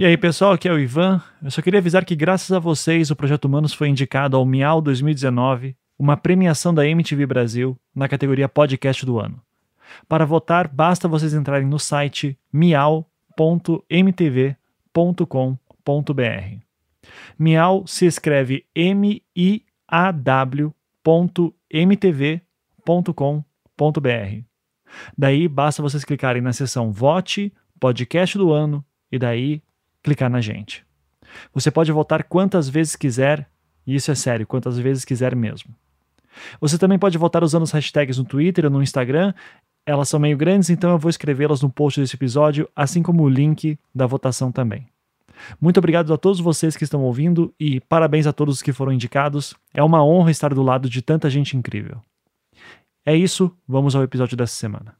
E aí, pessoal, aqui é o Ivan. Eu só queria avisar que, graças a vocês, o Projeto Humanos foi indicado ao Miau 2019, uma premiação da MTV Brasil, na categoria Podcast do Ano. Para votar, basta vocês entrarem no site miau.mtv.com.br. Miau se escreve M-I-A-W.mtv.com.br. Daí basta vocês clicarem na seção Vote, Podcast do Ano, e daí clicar na gente. Você pode votar quantas vezes quiser, e isso é sério, quantas vezes quiser mesmo. Você também pode votar usando as hashtags no Twitter ou no Instagram. Elas são meio grandes, então eu vou escrevê-las no post desse episódio, assim como o link da votação também. Muito obrigado a todos vocês que estão ouvindo e parabéns a todos os que foram indicados. É uma honra estar do lado de tanta gente incrível. É isso, vamos ao episódio dessa semana.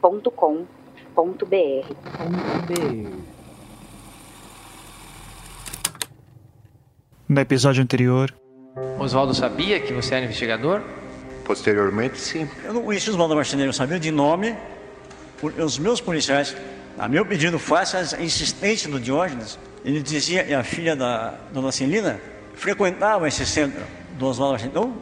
contato@projetohumanos.com.br. No episódio anterior, Oswaldo sabia que você era investigador? Posteriormente, sim. Eu não conhecia Oswaldo Marceneiro, eu sabia de nome. Os meus policiais, a meu pedido fácil, insistente do Diógenes, ele dizia, e a filha da dona Celina, frequentava esse centro do Oswaldo Marceneiro. Então,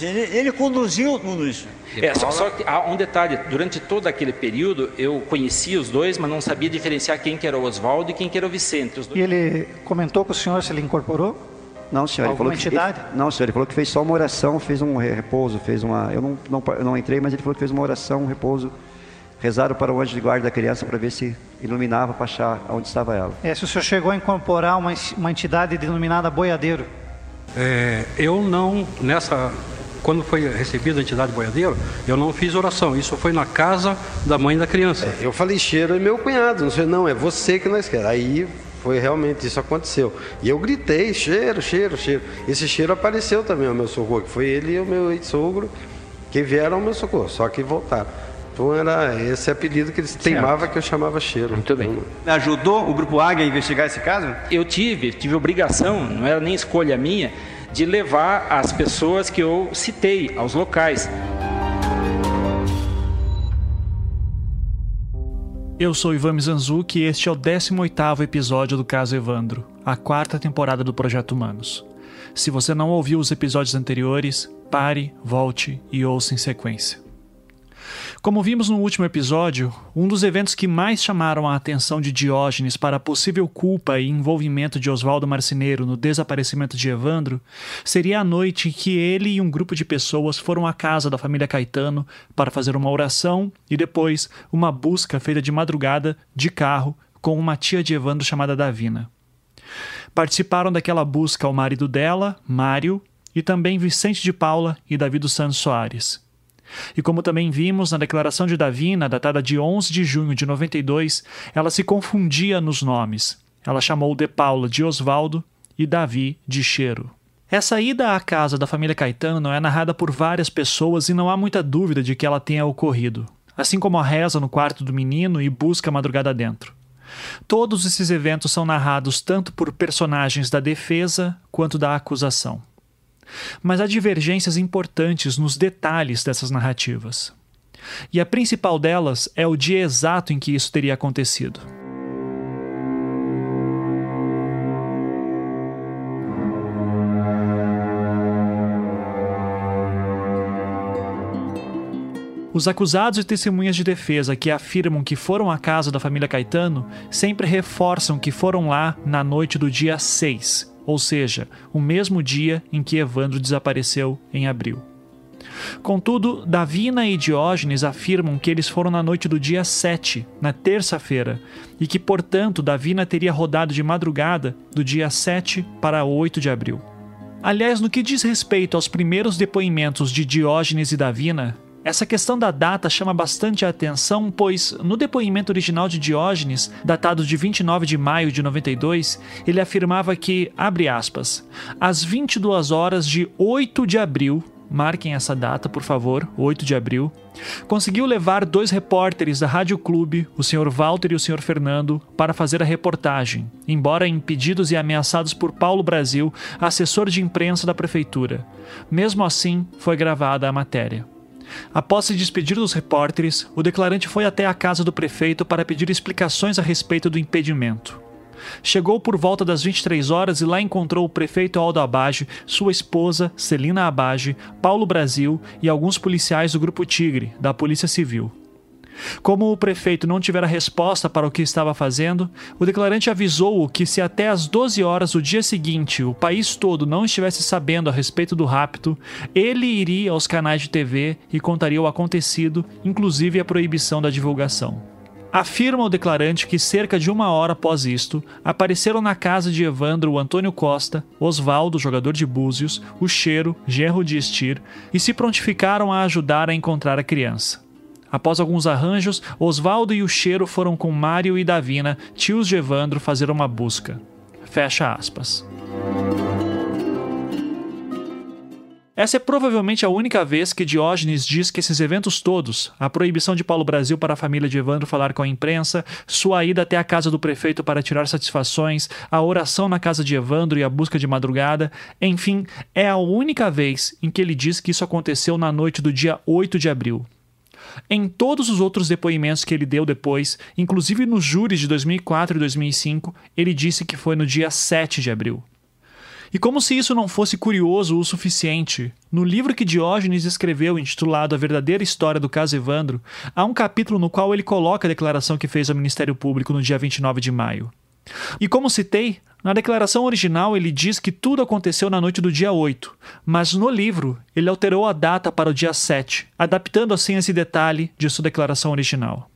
ele, ele conduziu tudo isso. É, só, só que há um detalhe, durante todo aquele período eu conhecia os dois, mas não sabia diferenciar quem que era o Oswaldo e quem que era o Vicente. Os dois... E ele comentou com o senhor se ele incorporou? Não, senhor. Ele falou Alguma que, entidade? ele- não, senhor. Ele falou que fez só uma oração, fez um re- repouso, fez uma. Eu não, não, eu não entrei, mas ele falou que fez uma oração, um repouso. Rezaram para o anjo de guarda da criança para ver se iluminava para achar onde estava ela. É, se o senhor chegou a incorporar uma, uma entidade denominada boiadeiro. É, eu não, nessa, quando foi recebida a entidade boiadeiro, eu não fiz oração. Isso foi na casa da mãe da criança. Eu falei, cheiro é meu cunhado. Não sei, não, é você que nós queremos. Aí foi realmente isso aconteceu. E eu gritei, cheiro, cheiro, cheiro. Esse cheiro apareceu também ao meu socorro, que foi ele e o meu ex-sogro que vieram ao meu socorro, só que voltaram. Então era esse apelido que eles teimavam que eu chamava cheiro. Muito bem. Ajudou o Grupo Águia a investigar esse caso? Eu tive, tive obrigação, não era nem escolha minha, de levar as pessoas que eu citei aos locais. eu sou Ivan Mizanzuki e este é o 18º episódio do caso Evandro, a quarta temporada do Projeto Humanos. Se você não ouviu os episódios anteriores, pare, volte e ouça em sequência. Como vimos no último episódio, um dos eventos que mais chamaram a atenção de Diógenes para a possível culpa e envolvimento de Oswaldo Marceneiro no desaparecimento de Evandro seria a noite em que ele e um grupo de pessoas foram à casa da família Caetano para fazer uma oração e depois uma busca feita de madrugada de carro com uma tia de Evandro chamada Davina. Participaram daquela busca o marido dela, Mário, e também Vicente de Paula e Davi dos Santos Soares. E como também vimos na declaração de Davina, datada de 11 de junho de 92, ela se confundia nos nomes. Ela chamou de Paula de Osvaldo e Davi de Cheiro. Essa ida à casa da família Caetano é narrada por várias pessoas e não há muita dúvida de que ela tenha ocorrido, assim como a reza no quarto do menino e busca a madrugada dentro. Todos esses eventos são narrados tanto por personagens da defesa quanto da acusação. Mas há divergências importantes nos detalhes dessas narrativas. E a principal delas é o dia exato em que isso teria acontecido. Os acusados e testemunhas de defesa que afirmam que foram à casa da família Caetano sempre reforçam que foram lá na noite do dia 6, ou seja, o mesmo dia em que Evandro desapareceu em abril. Contudo, Davina e Diógenes afirmam que eles foram na noite do dia 7, na terça-feira, e que, portanto, Davina teria rodado de madrugada do dia 7 para 8 de abril. Aliás, no que diz respeito aos primeiros depoimentos de Diógenes e Davina, Essa questão da data chama bastante a atenção, pois no depoimento original de Diógenes, datado de 29 de maio de 92, ele afirmava que, abre aspas, às 22 horas de 8 de abril, marquem essa data, por favor, 8 de abril, conseguiu levar dois repórteres da Rádio Clube, o Sr. Walter e o Sr. Fernando, para fazer a reportagem, embora impedidos e ameaçados por Paulo Brasil, assessor de imprensa da prefeitura. Mesmo assim, foi gravada a matéria. Após se despedir dos repórteres, o declarante foi até a casa do prefeito para pedir explicações a respeito do impedimento. Chegou por volta das 23 horas e lá encontrou o prefeito Aldo Abage, sua esposa, Celina Abage, Paulo Brasil e alguns policiais do Grupo Tigre, da Polícia Civil. Como o prefeito não tivera resposta para o que estava fazendo, o declarante avisou-o que se até às 12 horas do dia seguinte o país todo não estivesse sabendo a respeito do rapto, ele iria aos canais de TV e contaria o acontecido, inclusive a proibição da divulgação. Afirma o declarante que cerca de uma hora após isto, apareceram na casa de Evandro o Antônio Costa, Osvaldo, jogador de Búzios, o Cheiro, genro de Estir, e se prontificaram a ajudar a encontrar a criança. Após alguns arranjos, Osvaldo e o Cheiro foram com Mário e Davina, tios de Evandro, fazer uma busca. Fecha aspas. Essa é provavelmente a única vez que Diógenes diz que esses eventos todos, a proibição de Paulo Brasil para a família de Evandro falar com a imprensa, sua ida até a casa do prefeito para tirar satisfações, a oração na casa de Evandro e a busca de madrugada, enfim, é a única vez em que ele diz que isso aconteceu na noite do dia 8 de abril. Em todos os outros depoimentos que ele deu depois, inclusive nos júris de 2004 e 2005, ele disse que foi no dia 7 de abril. E como se isso não fosse curioso o suficiente, no livro que Diógenes escreveu, intitulado A Verdadeira História do Caso Evandro, há um capítulo no qual ele coloca a declaração que fez ao Ministério Público no dia 29 de maio. E como citei, na declaração original ele diz que tudo aconteceu na noite do dia 8, mas no livro ele alterou a data para o dia 7, adaptando assim esse detalhe de sua declaração original.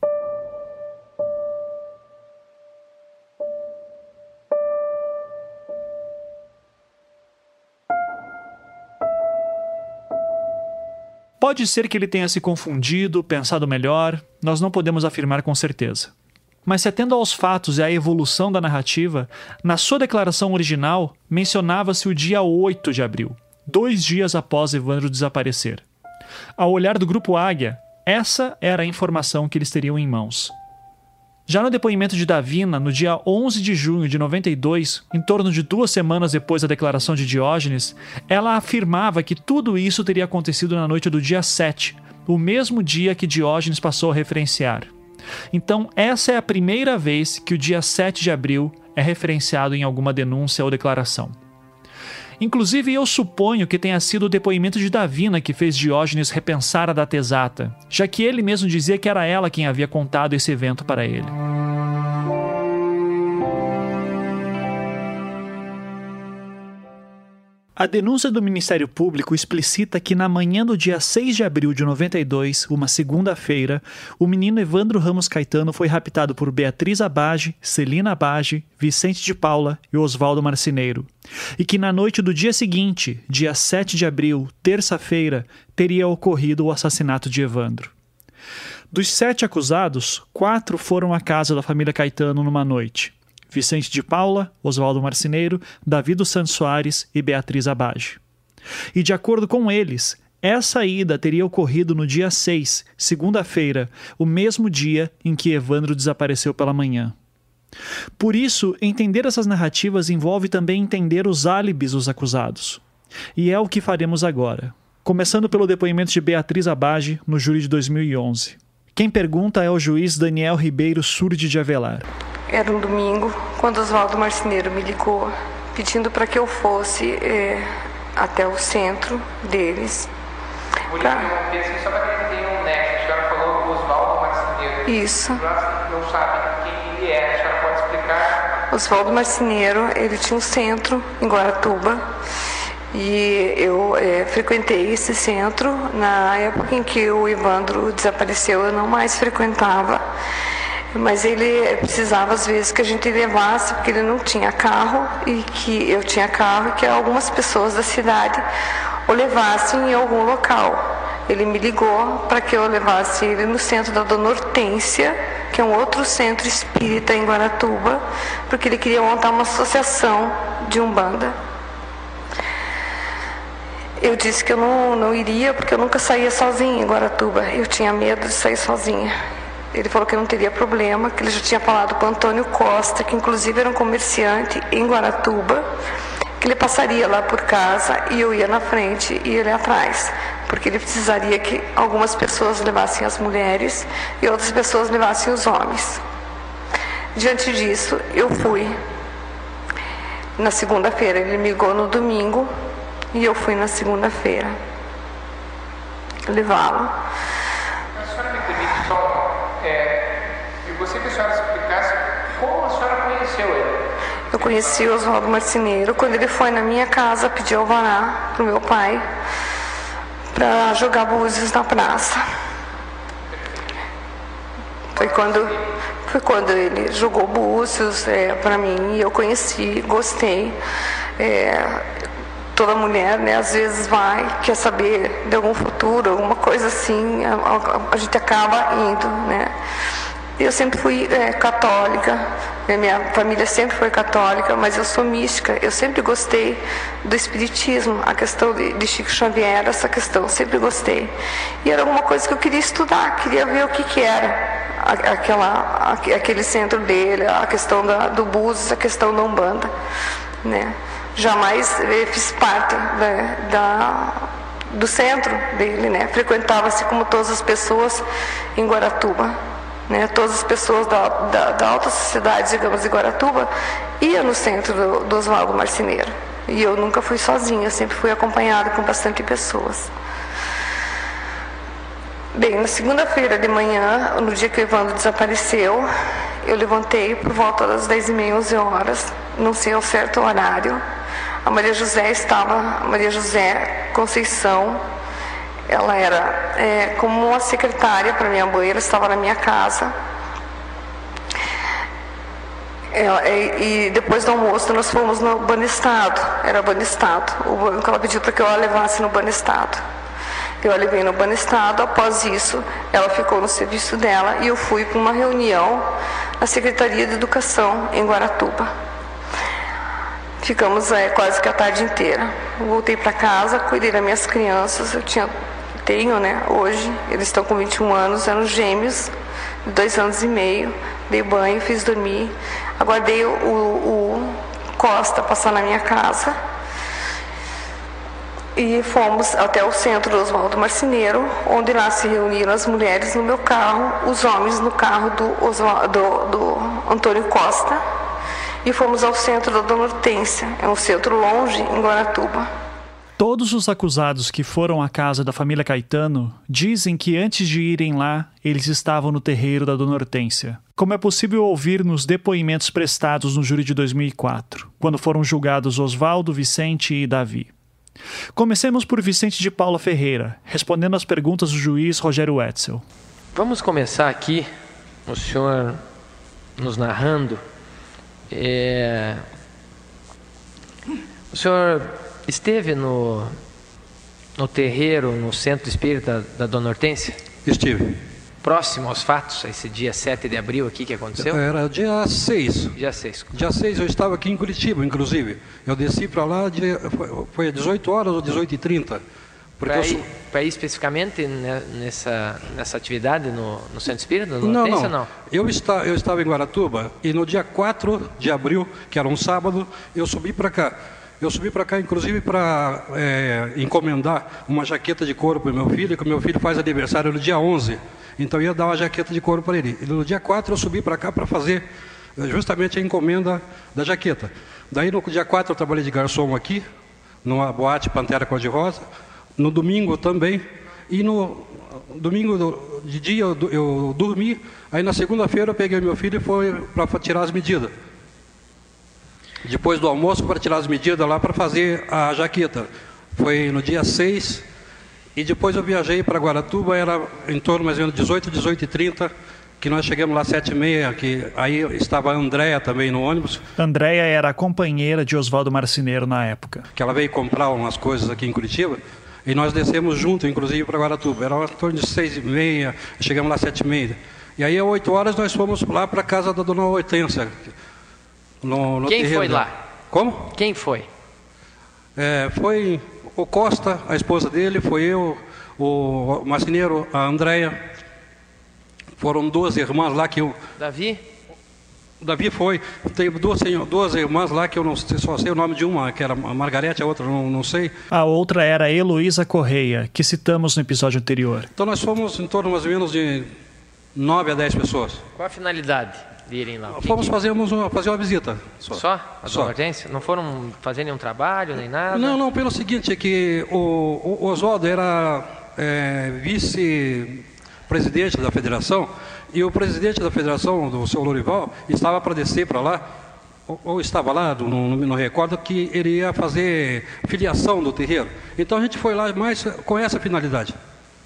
Pode ser que ele tenha se confundido, pensado melhor, nós não podemos afirmar com certeza. Mas se atendo aos fatos e à evolução da narrativa, na sua declaração original mencionava-se o dia 8 de abril, dois dias após Evandro desaparecer. Ao olhar do grupo Águia, essa era a informação que eles teriam em mãos. Já no depoimento de Davina, no dia 11 de junho de 92, em torno de duas semanas depois da declaração de Diógenes, ela afirmava que tudo isso teria acontecido na noite do dia 7, o mesmo dia que Diógenes passou a referenciar. Então, essa é a primeira vez que o dia 7 de abril é referenciado em alguma denúncia ou declaração. Inclusive, eu suponho que tenha sido o depoimento de Davina que fez Diógenes repensar a data exata, já que ele mesmo dizia que era ela quem havia contado esse evento para ele. A denúncia do Ministério Público explicita que na manhã do dia 6 de abril de 92, uma segunda-feira, o menino Evandro Ramos Caetano foi raptado por Beatriz Abage, Celina Abage, Vicente de Paula e Oswaldo Marcineiro. E que na noite do dia seguinte, dia 7 de abril, terça-feira, teria ocorrido o assassinato de Evandro. Dos sete acusados, quatro foram à casa da família Caetano numa noite. Vicente de Paula, Oswaldo Marcineiro, Davi dos Santos Soares e Beatriz Abage. E de acordo com eles, essa ida teria ocorrido no dia 6, segunda-feira, o mesmo dia em que Evandro desapareceu pela manhã. Por isso, entender essas narrativas envolve também entender os álibis dos acusados. E é o que faremos agora, começando pelo depoimento de Beatriz Abage no júri de 2011. Quem pergunta é o juiz Daniel Ribeiro Surdi de Avelar. Era um domingo, quando Oswaldo Marceneiro me ligou, pedindo para que eu fosse é, até o centro deles. Vou pra... assim, só para que tenha um nexo. A senhora falou do Oswaldo Marceneiro. Isso. Não sabe quem ele é, a senhora pode explicar? Oswaldo Marceneiro, ele tinha um centro em Guaratuba. E eu é, frequentei esse centro na época em que o Evandro desapareceu, eu não mais frequentava mas ele precisava às vezes que a gente levasse, porque ele não tinha carro e que eu tinha carro e que algumas pessoas da cidade o levassem em algum local. ele me ligou para que eu levasse ele no centro da Dona Hortência, que é um outro centro espírita em Guaratuba, porque ele queria montar uma associação de Umbanda. Eu disse que eu não, não iria porque eu nunca saía sozinha em Guaratuba. Eu tinha medo de sair sozinha. Ele falou que não teria problema, que ele já tinha falado com Antônio Costa, que inclusive era um comerciante em Guaratuba, que ele passaria lá por casa e eu ia na frente e ele atrás, porque ele precisaria que algumas pessoas levassem as mulheres e outras pessoas levassem os homens. Diante disso, eu fui. Na segunda-feira, ele me ligou no domingo e eu fui na segunda-feira levá-lo. A senhora me permite só. É, eu gostaria que a senhora explicasse como a senhora conheceu ele. Eu conheci o Oswaldo Marceneiro quando ele foi na minha casa pedir alvará para o meu pai para jogar búzios na praça. Foi quando, foi quando ele jogou búzios é, para mim e eu conheci, gostei. É, toda mulher, né, às vezes vai, quer saber de algum futuro, alguma coisa assim, a, a, a gente acaba indo, né. Eu sempre fui é, católica, né, minha família sempre foi católica, mas eu sou mística. Eu sempre gostei do espiritismo, a questão de, de Chico Xavier, essa questão, sempre gostei. E era alguma coisa que eu queria estudar, queria ver o que, que era aquela, aquele centro dele, a questão da, do Búzios, a questão da Umbanda, né jamais fiz parte da, da, do centro dele, né? Frequentava-se como todas as pessoas em Guaratuba, né? Todas as pessoas da, da, da alta sociedade, digamos, de Guaratuba, iam no centro do, do Oswaldo Marceneiro. E eu nunca fui sozinha, sempre fui acompanhada com bastante pessoas. Bem, na segunda-feira de manhã, no dia que o Evandro desapareceu, eu levantei por volta das 10h30, 11 horas, não sei ao certo horário, a Maria José estava, Maria José Conceição, ela era é, como uma secretária para minha ela estava na minha casa. Ela, e, e, depois do almoço nós fomos no Banestado, era Banestado, o banco ela pediu para que eu a levasse no Banestado. Eu a levei no Banestado, após isso ela ficou no serviço dela e eu fui para uma reunião na Secretaria de Educação em Guaratuba. Ficamos é, quase que a tarde inteira. Voltei para casa, cuidei das minhas crianças. Eu tinha, tenho, né? Hoje, eles estão com 21 anos, eram gêmeos, dois anos e meio. Dei banho, fiz dormir. Aguardei o, o Costa passar na minha casa. E fomos até o centro do Oswaldo Marceneiro, onde lá se reuniram as mulheres no meu carro, os homens no carro do, Oswaldo, do, do Antônio Costa e fomos ao centro da Dona Hortência, é um centro longe, em Guaratuba. Todos os acusados que foram à casa da família Caetano dizem que antes de irem lá, eles estavam no terreiro da Dona Hortência, como é possível ouvir nos depoimentos prestados no júri de 2004, quando foram julgados Oswaldo, Vicente e Davi. Comecemos por Vicente de Paula Ferreira, respondendo às perguntas do juiz Rogério Wetzel. Vamos começar aqui, o senhor nos narrando é... O senhor esteve no, no terreiro, no centro espírita da Dona Hortência? Estive. Próximo aos fatos, esse dia 7 de abril aqui que aconteceu? Era dia 6. Dia 6. Dia 6 eu estava aqui em Curitiba, inclusive. Eu desci para lá, de, foi, às 18 horas ou 18 h 30 para ir, sou... ir, especificamente nessa, nessa atividade no, no Centro Espírita? No não, não. não. Eu, está, eu estava em Guaratuba e no dia 4 de abril, que era um sábado, eu subi para cá. Eu subi para cá, inclusive, para é, encomendar uma jaqueta de couro para o meu filho, que o meu filho faz aniversário no dia 11. Então, ia dar uma jaqueta de couro para ele. E no dia 4 eu subi para cá para fazer é, justamente a encomenda da jaqueta. Daí, no dia 4 eu trabalhei de garçom aqui, numa boate Pantera Cor-de-Rosa no domingo também. E no domingo de dia eu, eu dormi, aí na segunda-feira eu peguei meu filho e foi para tirar as medidas. Depois do almoço para tirar as medidas lá para fazer a jaqueta. Foi no dia 6 e depois eu viajei para Guaratuba, era em torno mais ou menos 18, 18 e 30, que nós chegamos lá sete e meia, que aí estava a Andréia também no ônibus. Andréia era a companheira de Oswaldo Marceneiro na época. Que ela veio comprar umas coisas aqui em Curitiba. E nós descemos junto, inclusive, para Guaratuba. Era em torno de seis e meia, chegamos lá às sete e meia. E aí, às oito horas, nós fomos lá para a casa da dona Hortência. No, no Quem terreiro foi dela. lá? Como? Quem foi? É, foi o Costa, a esposa dele, foi eu, o marceneiro, a Andréia. Foram duas irmãs lá que eu. Davi? O Davi foi. Tem duas, duas irmãs lá que eu não sei, só sei o nome de uma, que era a Margarete, a outra não, não sei. A outra era a Heloísa Correia, que citamos no episódio anterior. Então nós fomos em torno mais ou menos de nove a dez pessoas. Qual a finalidade lá? Fomos que- fazer uma, fazer uma visita. Só? Só? A Só. Hortência? Não foram fazer nenhum trabalho, nem nada? Não, não, pelo seguinte, é que o, o Oswaldo era é, vice-presidente da federação e o presidente da federação, do seu Lorival, estava para descer para lá, ou, ou estava lá, não, não, não me recordo, que ele ia fazer filiação do terreiro. Então a gente foi lá mais com essa finalidade.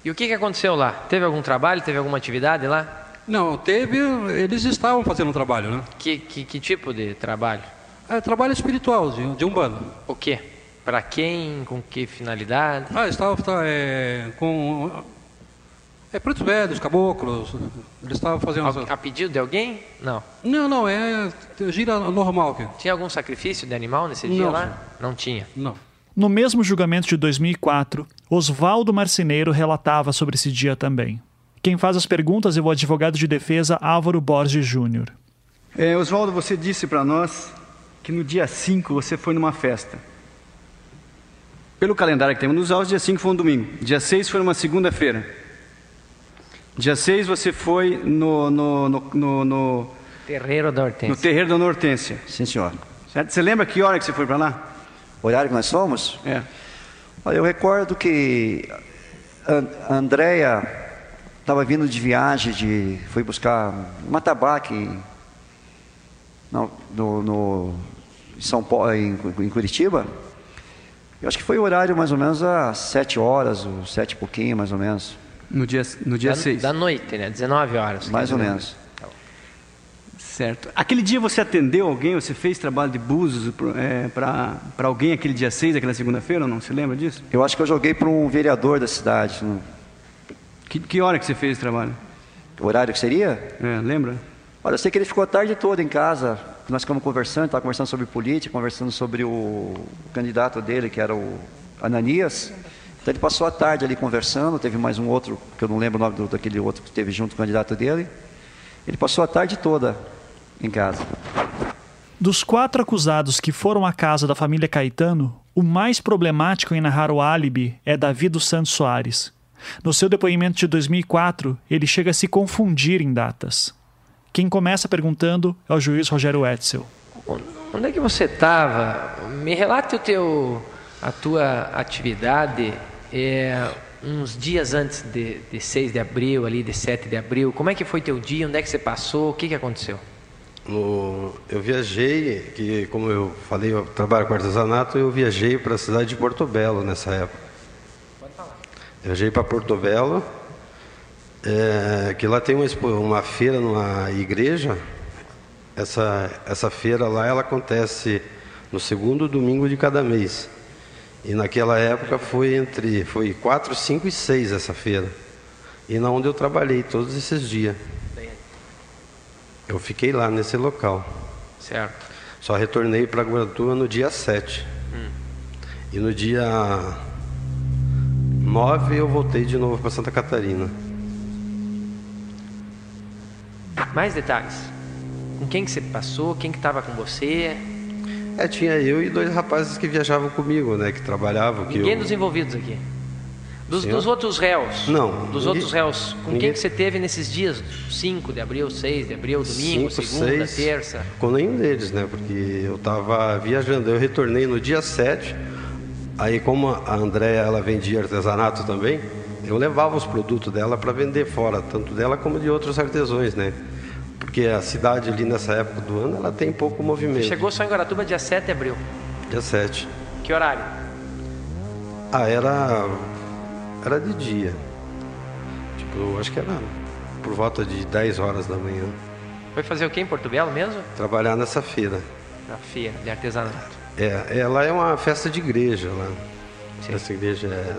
E o que, que aconteceu lá? Teve algum trabalho, teve alguma atividade lá? Não, teve, eles estavam fazendo um trabalho, né? Que, que, que tipo de trabalho? É trabalho espiritual de, de Umbanda. O quê? Para quem? Com que finalidade? Ah, estava tá, é, com é, pretos velhos, caboclos, eles estavam fazendo... A, a pedido de alguém? Não. Não, não, é gira normal. aqui. Tinha algum sacrifício de animal nesse dia Não, lá? senhor. Não tinha. Não. No mesmo julgamento de 2004, Oswaldo Marceneiro relatava sobre esse dia também. Quem faz as perguntas é o advogado de defesa Álvaro Borges Júnior. É, Oswaldo, você disse para nós que no dia 5 você foi numa festa. Pelo calendário que temos nos autos, dia 5 foi um domingo. Dia 6 foi uma segunda-feira. Dia 6 você foi no, no, no, no, no, Terreiro da no Hortência. terreiro da Hortência. Sim, senhor. Certo? Você lembra que hora que você foi para lá? O horário que nós fomos? É. Olha, eu recordo que a a Andréia estava vindo de viagem, de, foi buscar uma tabaque não, no, no- em São Paulo, em, em Curitiba. Eu acho que foi o horário mais ou menos às sete horas, ou sete e pouquinho, mais ou menos. No dia, no dia da, 6. da noite, né? 19 horas. Mais ou Quer dizer, menos. Certo. Aquele dia você atendeu alguém, você fez trabalho de búzios é, para alguém aquele dia 6, aquela segunda-feira, ou não? Você lembra disso? Eu acho que eu joguei para um vereador da cidade. não- Que, que hora que você fez esse trabalho? O horário que seria? É, lembra? Olha, eu sei que ele ficou a tarde toda em casa. Nós ficamos conversando, estava conversando sobre política, conversando sobre o candidato dele, que era o Ananias. Então ele passou a tarde ali conversando, teve mais um outro, que eu não lembro o nome do, daquele outro que esteve junto com o candidato dele. Ele passou a tarde toda em casa. Dos quatro acusados que foram à casa da família Caetano, o mais problemático em narrar o álibi é Davi dos Santos Soares. No seu depoimento de 2004, ele chega a se confundir em datas. Quem começa perguntando é o juiz Rogério Etzel. Onde é que você estava? Me relate o teu, a tua atividade é, uns dias antes de, de 6 de abril, ali de 7 de abril. Como é que foi teu dia? Onde é que você passou? O que, que aconteceu? No- eu viajei, que como eu falei, eu trabalho com artesanato, eu viajei para a cidade de Porto Belo nessa época. Viajei para Porto Belo, é, que lá tem uma, uma feira numa igreja. Essa, essa feira lá ela acontece no segundo domingo de cada mês. E naquela época foi entre foi 4, 5 e 6 essa feira. E na onde eu trabalhei todos esses dias. Eu fiquei lá nesse local. Certo. Só retornei para Guaratuba no dia 7. E no dia 9 eu voltei de novo para Santa Catarina. Mais detalhes. Com quem que você passou? Quem que estava com você? É, tinha eu e dois rapazes que viajavam comigo, né? Que trabalhavam. Que Ninguém eu... dos envolvidos aqui. Dos, dos outros réus. Não, Dos ninguém- outros réus. Com ninguém- quem que você teve nesses dias? 5 de abril, 6 de abril, domingo, Cinco, segunda, seis, terça. Com nenhum deles, né? Porque eu estava viajando. Eu retornei no dia 7. Aí, como a Andréia ela vendia artesanato também, eu levava os produtos dela para vender fora, tanto dela como de outros artesãos, né? Porque a cidade ali nessa época do ano ela tem pouco movimento. Chegou só em Guaratuba dia 7 de abril. Dia 7. Que horário? Ah, era. Era de dia. Tipo, eu acho que era por volta de 10 horas da manhã. Foi fazer o quê em Porto Belo mesmo? Trabalhar nessa feira. Na feira de artesanato. É, ela é uma festa de igreja lá. Essa igreja é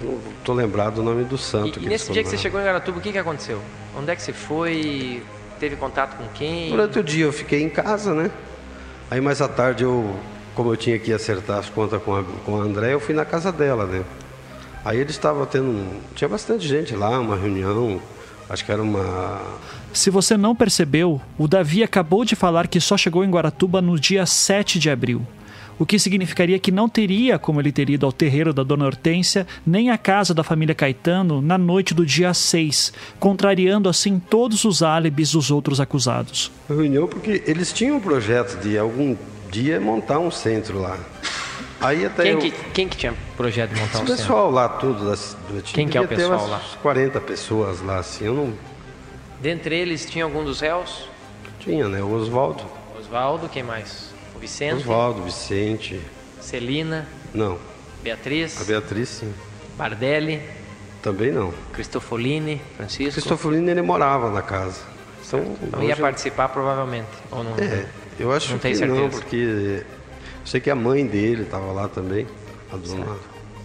Não estou lembrado do nome do santo. E, e nesse dia que você chegou em Garatuba, o que, que aconteceu? Onde é que você foi? Teve contato com quem? Durante o dia eu fiquei em casa, né? Aí mais à tarde eu, como eu tinha que acertar as contas com a, com a André, eu fui na casa dela, né? Aí eles estavam tendo. Tinha bastante gente lá, uma reunião. Acho que era uma. Se você não percebeu, o Davi acabou de falar que só chegou em Guaratuba no dia 7 de abril o que significaria que não teria como ele ter ido ao terreiro da Dona Hortência nem à casa da família Caetano na noite do dia 6, contrariando assim todos os álibis dos outros acusados. Reunião porque eles tinham um projeto de algum dia montar um centro lá. Aí até quem, eu... que, quem que tinha projeto de montar Esse um centro? pessoal lá tudo. Das, do, quem que é o pessoal lá? 40 pessoas lá, assim, eu não... Dentre eles tinha algum dos réus? Tinha, né? O Oswaldo. Oswaldo, quem mais? O Vicente? Oswaldo, Vicente. Celina? Não. Beatriz? A Beatriz, sim. Bardelli? Também não. Cristofolini, Francisco? Cristofolini, ele morava na casa. Então, então ia participar provavelmente, ou não? É, eu acho não que certeza. não, porque sei que a mãe dele estava lá também, a dona...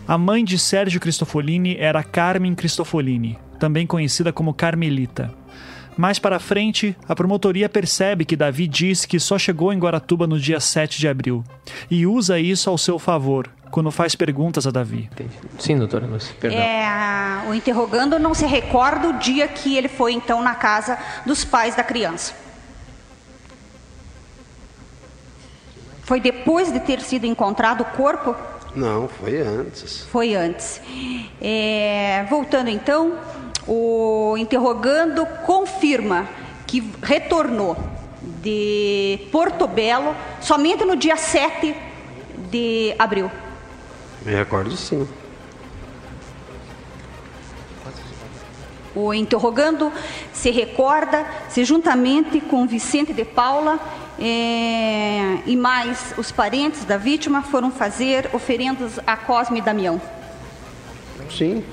A mãe de Sérgio Cristofolini era Carmen Cristofolini, também conhecida como Carmelita. Mais para frente, a promotoria percebe que Davi disse que só chegou em Guaratuba no dia 7 de abril e usa isso ao seu favor quando faz perguntas a Davi. Sim, doutora Lúcia, perdão. É, o interrogando não se recorda o dia que ele foi então na casa dos pais da criança. Foi depois de ter sido encontrado o corpo? Não, foi antes. Foi antes. É, voltando então, o interrogando confirma que retornou de Porto Belo somente no dia 7 de abril. Me recordo sim. O interrogando se recorda se juntamente com Vicente de Paula é, e mais os parentes da vítima foram fazer oferendas a Cosme e Damião. Sim.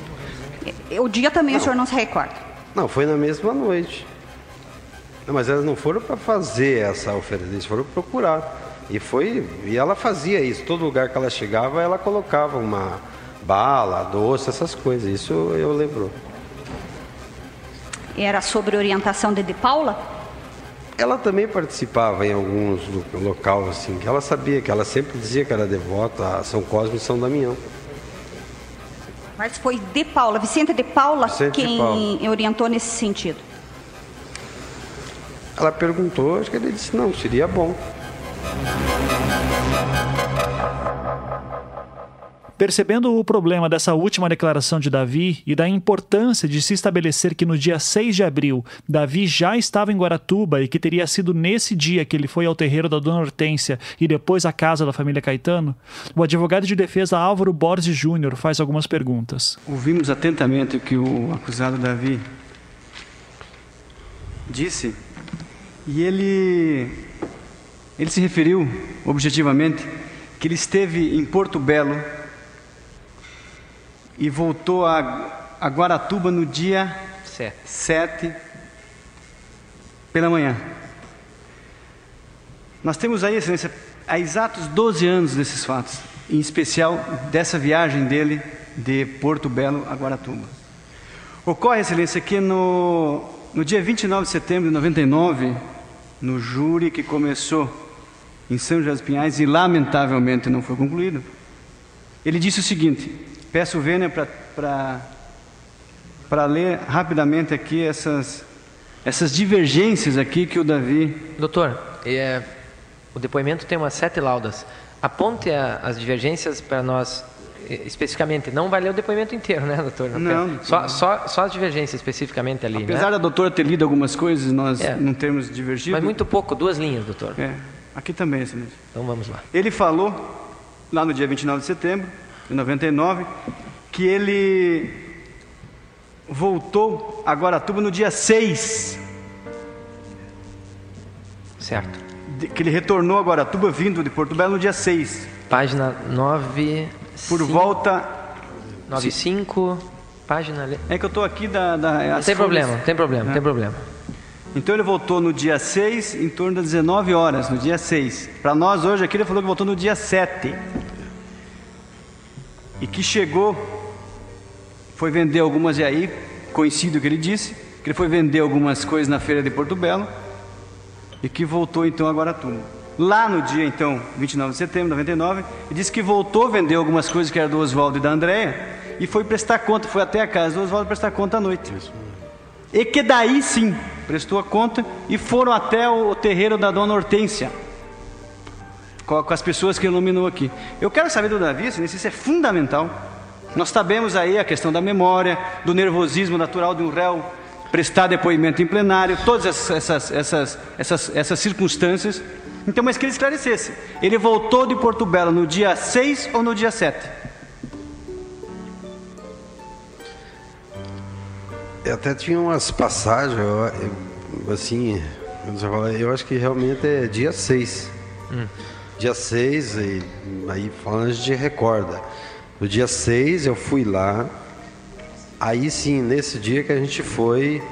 O dia também não. o senhor não se recorda? Não, foi na mesma noite. Não, mas elas não foram para fazer essa oferenda, eles foram procurar. E foi, e ela fazia isso. Todo lugar que ela chegava, ela colocava uma bala, doce, essas coisas. Isso eu lembro. Era sobre orientação de De Paula? Ela também participava em alguns locais assim, que ela sabia que ela sempre dizia que era devota a São Cosme e São Damião. Mas foi de Paula, Vicente de Paula, Vicente quem de Paula. orientou nesse sentido. Ela perguntou, acho que ele disse não, seria bom. Percebendo o problema dessa última declaração de Davi e da importância de se estabelecer que no dia 6 de abril Davi já estava em Guaratuba e que teria sido nesse dia que ele foi ao terreiro da Dona Hortência e depois à casa da família Caetano, o advogado de defesa Álvaro Borges Júnior faz algumas perguntas. Ouvimos atentamente o que o acusado Davi disse e ele ele se referiu objetivamente que ele esteve em Porto Belo e voltou a, a Guaratuba no dia 7 pela manhã. Nós temos aí, excelência, há exatos 12 anos desses fatos, em especial dessa viagem dele de Porto Belo a Guaratuba. Ocorre, excelência, que no, no dia 29 de setembro de 99, no júri que começou em São José dos Pinhais e lamentavelmente não foi concluído, ele disse o seguinte: peço o Vênia para ler rapidamente aqui essas, essas divergências aqui que o Davi. Doutor, é, o depoimento tem umas sete laudas. Aponte a, as divergências para nós especificamente. Não vai ler o depoimento inteiro, né, doutor? Não. Só, só, só as divergências especificamente ali. Apesar né? da doutora ter lido algumas coisas, nós é. não temos divergido. Mas muito pouco, duas linhas, doutor. É. Aqui também, excelência. Então vamos lá. Ele falou, lá no dia 29 de setembro de 99, que ele voltou a Guaratuba no dia 6. Certo. De, que ele retornou a Guaratuba vindo de Porto Belo no dia 6. Página 9. Por cinco, volta. 95. Página. É que eu estou aqui da. da não tem problema, tem problema, é. tem problema. Então ele voltou no dia 6, em torno das 19 horas, no dia 6. Para nós hoje aqui ele falou que voltou no dia 7. E que chegou foi vender algumas, e aí coincide o que ele disse, que ele foi vender algumas coisas na feira de Porto Belo e que voltou então a Guaratuba. Lá no dia então, 29 de setembro de 99, ele disse que voltou a vender algumas coisas que eram do Oswaldo e da Andréia e foi prestar conta, foi até a casa do Oswaldo prestar conta à noite. E que daí sim prestou a conta e foram até o terreiro da dona Hortência com, com as pessoas que iluminou aqui. Eu quero saber do Davi, se isso é fundamental. Nós sabemos aí a questão da memória, do nervosismo natural de um réu prestar depoimento em plenário, todas essas, essas, essas, essas, essas circunstâncias. Então, mas que ele esclarecesse. Ele voltou de Porto Belo no dia 6 ou no dia 7? Eu até tinha umas passagens, eu, eu, assim, eu acho que realmente é dia 6. Hum. Dia 6, e aí falando a gente recorda. No dia 6 eu fui lá, aí sim, nesse dia que a gente foi.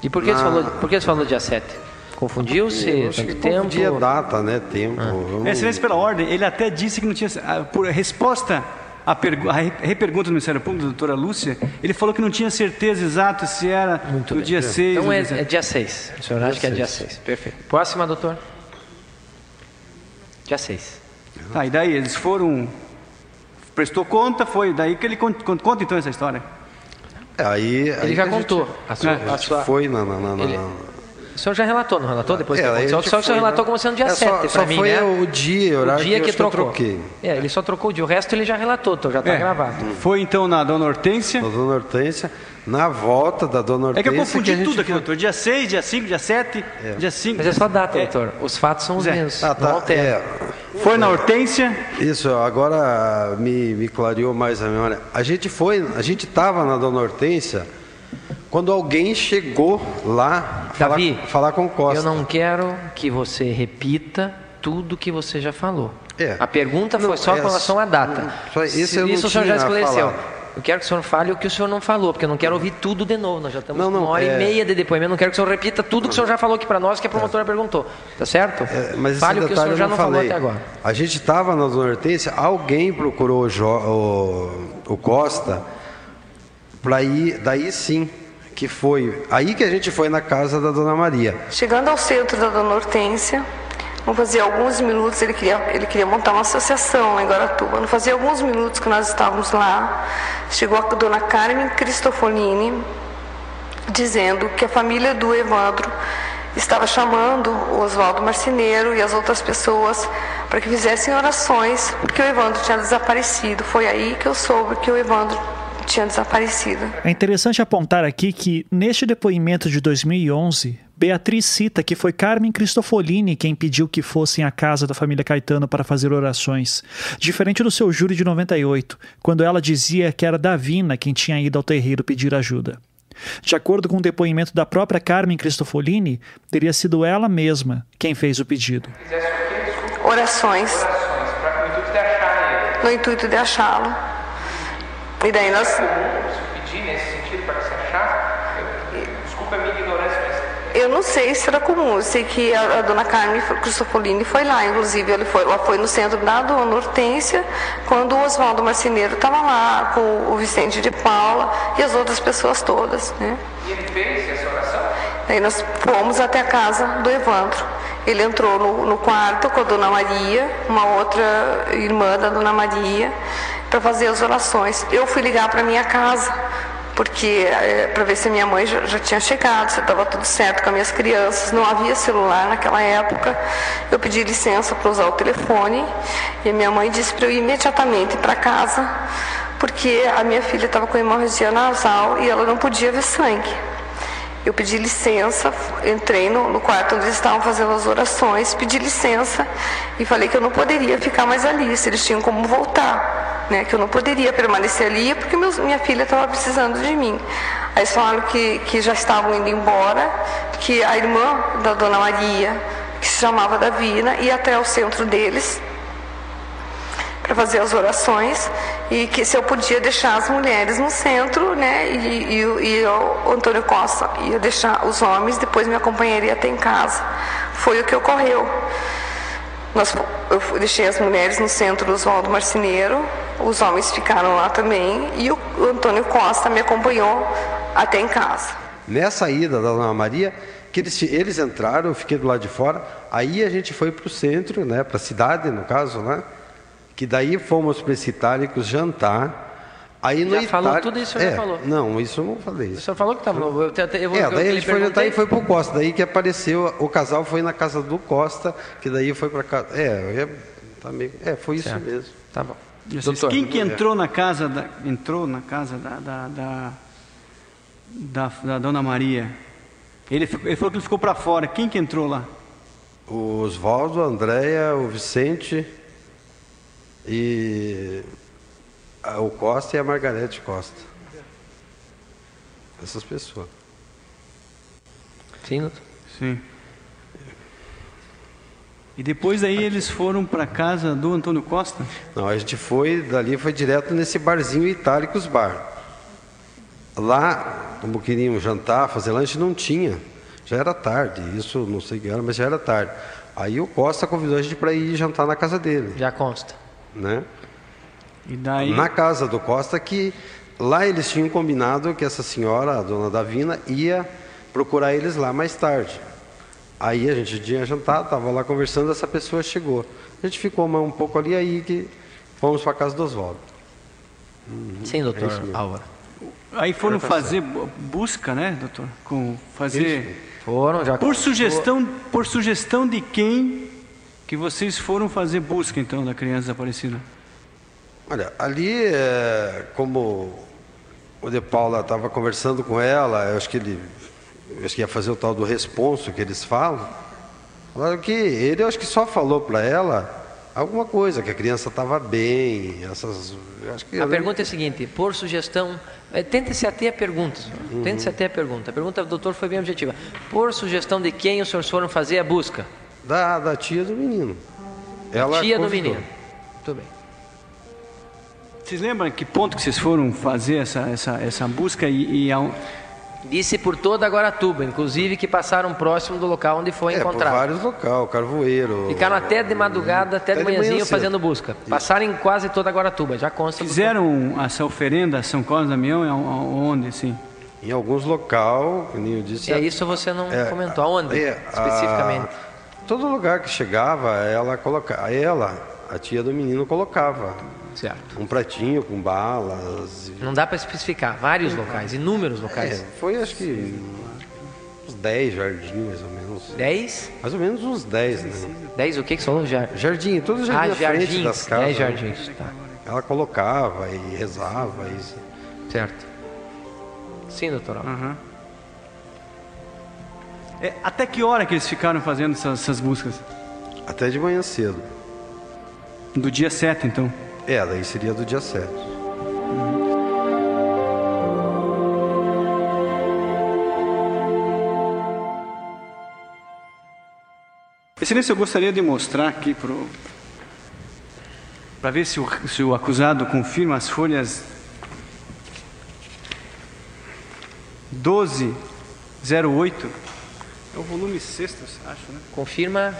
E por que, na... você, falou, por que você falou dia 7? Confundiu-se? Tempo? Confundia data, né? Tempo. Ah. Não... Excelência pela ordem, ele até disse que não tinha. Por resposta a, pergu a repergunta do Ministério Público, da doutora Lúcia, ele falou que não tinha certeza exata se era Muito no bem. dia 6. Então é, é, dia 6. O senhor acha que é dia 6. Perfeito. Próxima, doutor. Dia 6. Tá, e daí eles foram. Prestou conta, foi daí que ele conta, conta então essa história. É, aí, ele aí já contou. Gente, a sua, a, a sua... foi na, na, na, ele... O senhor já relatou, não relatou? Depois que é, aconteceu? Só que o senhor relatou como sendo dia é, 7 para só mim, foi né? o dia, o horário o dia que, que, que trocou. eu troquei. É, ele só trocou o dia. O resto ele já relatou, então já está é. gravado. Foi então na Dona Hortência? Na Dona Hortência, na volta da Dona Hortência. É que eu confundi que tudo aqui, foi... doutor. Dia 6, dia 5, dia 7, é. dia 5. Mas é só data, doutor. Os fatos são os mesmos. Ah, tá. Altera. Foi na Hortência? Isso, agora me, me clareou mais a memória. A gente foi, a gente estava na Dona Hortência quando alguém chegou lá Davi, falar, falar com Costa. Eu não quero que você repita tudo que você já falou. É. A pergunta foi não, só é, com relação à data. Isso, eu isso o senhor já esclareceu. Eu quero que o senhor fale o que o senhor não falou, porque eu não quero ouvir tudo de novo. Nós já estamos não, não, uma hora é... e meia de depoimento. Não quero que o senhor repita tudo que o senhor já falou aqui para nós, que a promotora é. perguntou. Tá certo? É, mas Fale o que o senhor já não, falou até agora. A gente estava na Dona Hortência, alguém procurou o, jo, o, o Costa para ir, daí sim, que foi aí que a gente foi na casa da Dona Maria. Chegando ao centro da Dona Hortência, não fazia alguns minutos, ele queria, ele queria montar uma associação em Guaratuba. Não fazia alguns minutos que nós estávamos lá, chegou a dona Carmen Cristofolini, dizendo que a família do Evandro estava chamando o Oswaldo Marceneiro e as outras pessoas para que fizessem orações, porque o Evandro tinha desaparecido. Foi aí que eu soube que o Evandro tinha desaparecido. É interessante apontar aqui que, neste depoimento de 2011, Beatriz cita que foi Carmen Cristofolini quem pediu que fossem à casa da família Caetano para fazer orações, diferente do seu júri de 98, quando ela dizia que era Davina quem tinha ido ao terreiro pedir ajuda. De acordo com o depoimento da própria Carmen Cristofolini, teria sido ela mesma quem fez o pedido. Orações. No intuito de achá-lo. E daí nós. pedir nesse sentido para que se achasse? Desculpa a minha ignorância, mas. Eu não sei se era comum. Eu sei que a, a dona Carmen Cristofolini foi lá, inclusive ela foi, ela foi no centro da dona Hortência, quando o Oswaldo Marceneiro estava lá, com o Vicente de Paula e as outras pessoas todas. Né? E ele fez essa oração? Daí nós fomos até a casa do Evandro. Ele entrou no, no quarto com a dona Maria, uma outra irmã da dona Maria para fazer as orações. Eu fui ligar para minha casa, porque é, para ver se minha mãe já, já tinha chegado, se estava tudo certo com as minhas crianças. Não havia celular naquela época. Eu pedi licença para usar o telefone e minha mãe disse para eu ir imediatamente para casa, porque a minha filha estava com hemorragia nasal e ela não podia ver sangue. Eu pedi licença, entrei no, no, quarto onde eles estavam fazendo as orações, pedi licença e falei que eu não poderia ficar mais ali, se eles tinham como voltar, né? que eu não poderia permanecer ali porque meus, minha filha estava precisando de mim. Aí eles falaram que, que já estavam indo embora, que a irmã da dona Maria, que se chamava Davina, ia até o centro deles para fazer as orações e que se eu podia deixar as mulheres no centro, né, e, e, e o Antônio Costa ia deixar os homens, depois me acompanharia até em casa. Foi o que ocorreu. Nós, eu deixei as mulheres no centro do Oswaldo Marceneiro os homens ficaram lá também e o Antônio Costa me acompanhou até em casa. Nessa ida da Dona Maria, que eles, eles entraram, eu fiquei do lado de fora, aí a gente foi para o centro, né, para a cidade, no caso, né, que daí fomos para esse Itálicos jantar. Aí no Já falou Itálico- tudo isso, o senhor é, já falou. Não, isso eu não falei. O senhor falou que estava. Eu, eu, eu, eu, É, daí gente foi jantar e foi pro Costa. Daí que apareceu, o casal foi na casa do Costa, que daí foi para casa. É, é, tá meio- é, foi isso Certo. mesmo. Tá bom. Doutor, quem que entrou na casa da, entrou na casa da, da, da, da, da Dona Maria? Ele, ele falou que ele ficou para fora. Quem que entrou lá? O Oswaldo, a Andréia, o Vicente e a- o Costa e a Margarete Costa. Essas pessoas. Sim, doutor. Sim. E depois aí eles foram para casa do Antônio Costa? Não, a gente foi, dali foi direto nesse barzinho Itálicos Bar. Lá, como queriam jantar, fazer lanche, não tinha. Já era tarde, isso não sei o que era, mas já era tarde. Aí o Costa convidou a gente para ir jantar na casa dele. Já consta. Né? E daí? Na casa do Costa, que lá eles tinham combinado que essa senhora, a dona Davina, ia procurar eles lá mais tarde. Aí a gente tinha jantado, estava lá conversando, essa pessoa chegou. A gente ficou um pouco ali, aí que fomos para a casa do Oswaldo. Sim, doutor É isso. Álvaro. Aí foram Professor. fazer bu- busca, né, doutor? Com fazer. Foram já. Por sugestão, por sugestão de quem que vocês foram fazer busca então da criança desaparecida? Olha, ali, é, como o De Paula estava conversando com ela, eu acho que ele eu acho que ia fazer o tal do responso que eles falam. Falaram que ele, eu acho que só falou para ela alguma coisa, que a criança estava bem, essas. Acho que A pergunta é a seguinte, por sugestão, é, tente-se até a pergunta. Uhum. tente-se até a pergunta. A pergunta do doutor foi bem objetiva. Por sugestão de quem os senhores foram fazer a busca? Da, da tia do menino. Ela tia do convidou. menino. Muito bem. Vocês lembram que ponto que vocês foram fazer essa, essa, essa busca e, e a- Disse por toda Guaratuba, inclusive que passaram próximo do local onde foi É, por encontrado. vários locais, Carvoeiro. Ficaram até de madrugada, até, de Até de manhãzinho manhã fazendo busca. Passaram em quase toda Guaratuba, já consta. do- fizeram essa oferenda a São Carlos da Damião, é onde assim? Em alguns locais, que nem eu disse. É isso você não É, comentou. Aonde, é, especificamente? a- todo lugar que chegava, ela colocava, ela, a tia do menino colocava. Certo. Um pratinho com balas. e- Não dá para especificar. Vários locais, inúmeros locais. É, foi acho que uns 10 jardins, mais ou menos. 10? Mais ou menos uns 10, né? 10 o que que você falou? Jar... Jardim, todos os Ah, jardins frente jardins, das casas. 10 né? jardins, tá. Ela colocava e rezava. E... Certo. Sim, doutor. Aham. É, até que hora que eles ficaram fazendo essas, essas buscas? Até de manhã cedo. Do dia 7, então? É, daí seria do dia 7. Excelência, eu gostaria de mostrar aqui para ver se o, se o acusado confirma as folhas 1208. É o volume sexto, acho, né? Confirma.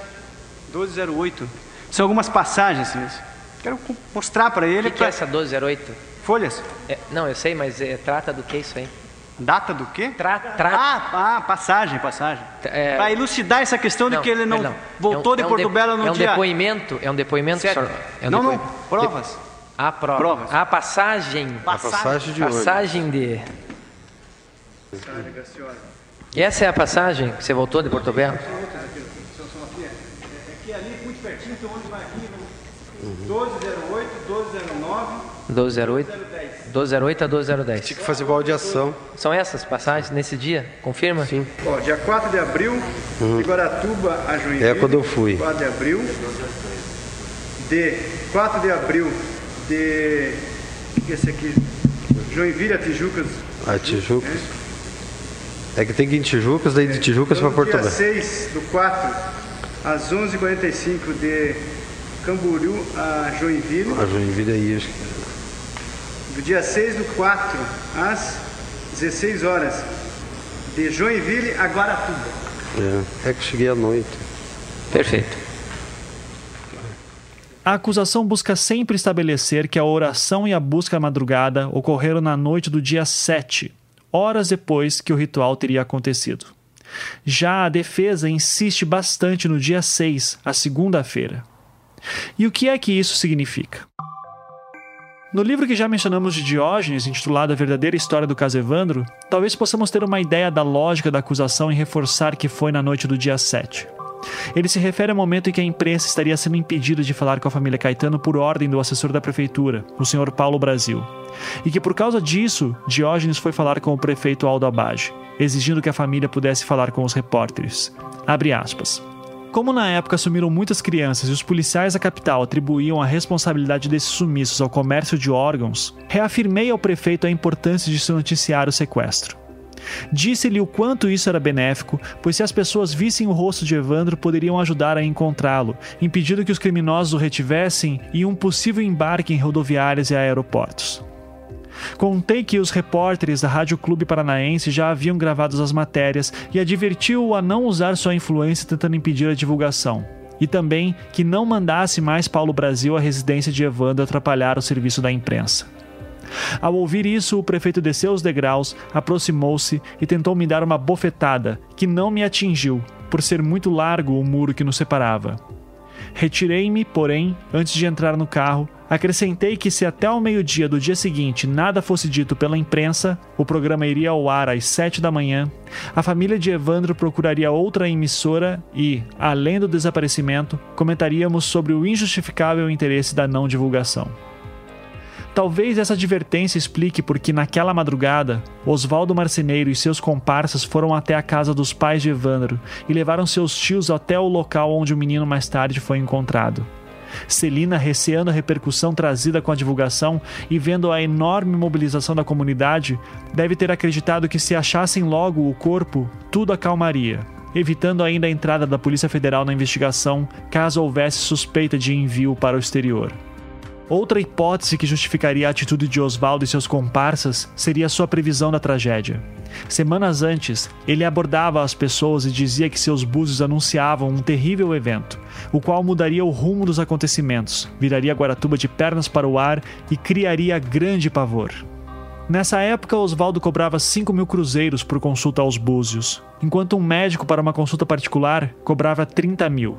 1208. São algumas passagens, excelência. Quero mostrar para O ele. que, que é essa 1208? Folhas. É, não, eu sei, mas é, trata do que isso aí? Data do quê? Tra, tra... Ah, ah, passagem, passagem. É... Para elucidar essa questão de que ele não perdão. voltou É um- de é um Porto de- Belo no é um dia. depoimento, é um depoimento, senhor? É um não, não, depoimento. provas. A prova. Provas. A passagem. A passagem de ônibus. Passagem de. E essa é a passagem que você voltou de Porto Belo? É que ali, muito pertinho, tem onde vai aqui. 1208, 1209. 1208. 1208 a 1210. Tinha que fazer baldeação. São essas passagens nesse dia? Confirma? Sim. Ó, dia 4 de abril, Uhum. de Guaratuba a Joinville. É quando eu fui. 4 de abril. De 4 de abril, de. Esse aqui, Joinville a Tijucas. A Tijucas. É que tem que ir em Tijucas, daí de Tijucas para Porto Dia Belo. 6 do 4, às 11h45, de Camboriú a Joinville. A Joinville aí, acho que. Do dia 6 do 4, às 16 horas, de Joinville a Guaratuba. É, é que cheguei à noite. Perfeito. A acusação busca sempre estabelecer que a oração e a busca à madrugada ocorreram na noite do dia 7, horas depois que o ritual teria acontecido. Já a defesa insiste bastante no dia 6, a segunda-feira. E o que é que isso significa? No livro que já mencionamos de Diógenes, intitulado A Verdadeira História do caso Evandro, talvez possamos ter uma ideia da lógica da acusação em reforçar que foi na noite do dia 7. Ele se refere ao momento em que a imprensa estaria sendo impedida de falar com a família Caetano por ordem do assessor da prefeitura, o senhor Paulo Brasil, e que por causa disso, Diógenes foi falar com o prefeito Aldo Abage, exigindo que a família pudesse falar com os repórteres. Abre aspas. Como na época sumiram muitas crianças e os policiais da capital atribuíam a responsabilidade desses sumiços ao comércio de órgãos, reafirmei ao prefeito a importância de se noticiar o sequestro. Disse-lhe o quanto isso era benéfico, pois se as pessoas vissem o rosto de Evandro, poderiam ajudar a encontrá-lo, impedindo que os criminosos o retivessem em um possível embarque em rodoviárias e aeroportos. Contei que os repórteres da Rádio Clube Paranaense já haviam gravado as matérias e advertiu-o a não usar sua influência tentando impedir a divulgação. E também que não mandasse mais Paulo Brasil à residência de Evandro atrapalhar o serviço da imprensa. Ao ouvir isso, o prefeito desceu os degraus, aproximou-se e tentou me dar uma bofetada, que não me atingiu, por ser muito largo o muro que nos separava. Retirei-me, porém, antes de entrar no carro, acrescentei que se até o meio-dia do dia seguinte nada fosse dito pela imprensa, o programa iria ao ar às sete da manhã, a família de Evandro procuraria outra emissora e, além do desaparecimento, comentaríamos sobre o injustificável interesse da não divulgação. Talvez essa advertência explique porque naquela madrugada, Oswaldo Marceneiro e seus comparsas foram até a casa dos pais de Evandro e levaram seus tios até o local onde o menino mais tarde foi encontrado. Celina, receando a repercussão trazida com a divulgação e vendo a enorme mobilização da comunidade, deve ter acreditado que se achassem logo o corpo, tudo acalmaria, evitando ainda a entrada da Polícia Federal na investigação caso houvesse suspeita de envio para o exterior. Outra hipótese que justificaria a atitude de Oswaldo e seus comparsas seria sua previsão da tragédia. Semanas antes, ele abordava as pessoas e dizia que seus búzios anunciavam um terrível evento, o qual mudaria o rumo dos acontecimentos, viraria Guaratuba de pernas para o ar e criaria grande pavor. Nessa época, Oswaldo cobrava 5 mil cruzeiros por consulta aos búzios, enquanto um médico para uma consulta particular cobrava 30 mil.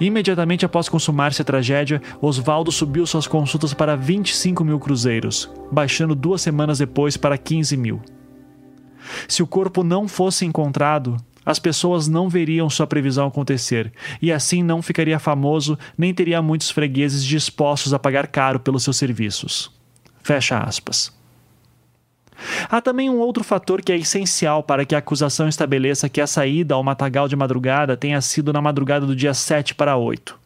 Imediatamente após consumar-se a tragédia, Oswaldo subiu suas consultas para 25 mil cruzeiros, baixando duas semanas depois para 15 mil. Se o corpo não fosse encontrado, as pessoas não veriam sua previsão acontecer, e assim não ficaria famoso nem teria muitos fregueses dispostos a pagar caro pelos seus serviços. Fecha aspas. Há também um outro fator que é essencial para que a acusação estabeleça que a saída ao matagal de madrugada tenha sido na madrugada do dia 7 para 8.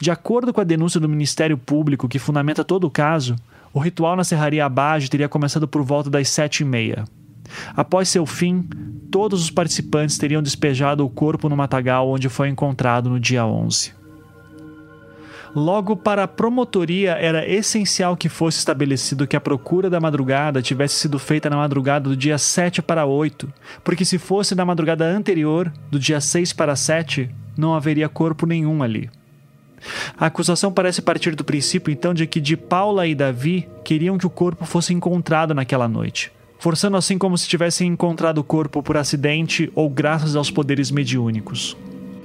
De acordo com a denúncia do Ministério Público que fundamenta todo o caso, o ritual na Serraria Abage teria começado por volta das sete e meia. Após seu fim, todos os participantes teriam despejado o corpo no matagal onde foi encontrado no dia 11. Logo, para a promotoria era essencial que fosse estabelecido que a procura da madrugada tivesse sido feita na madrugada do dia 7 para 8, porque se fosse na madrugada anterior, do dia 6 para 7, não haveria corpo nenhum ali. A acusação parece partir do princípio então de que de Paula e Davi queriam que o corpo fosse encontrado naquela noite, forçando assim como se tivessem encontrado o corpo por acidente ou graças aos poderes mediúnicos.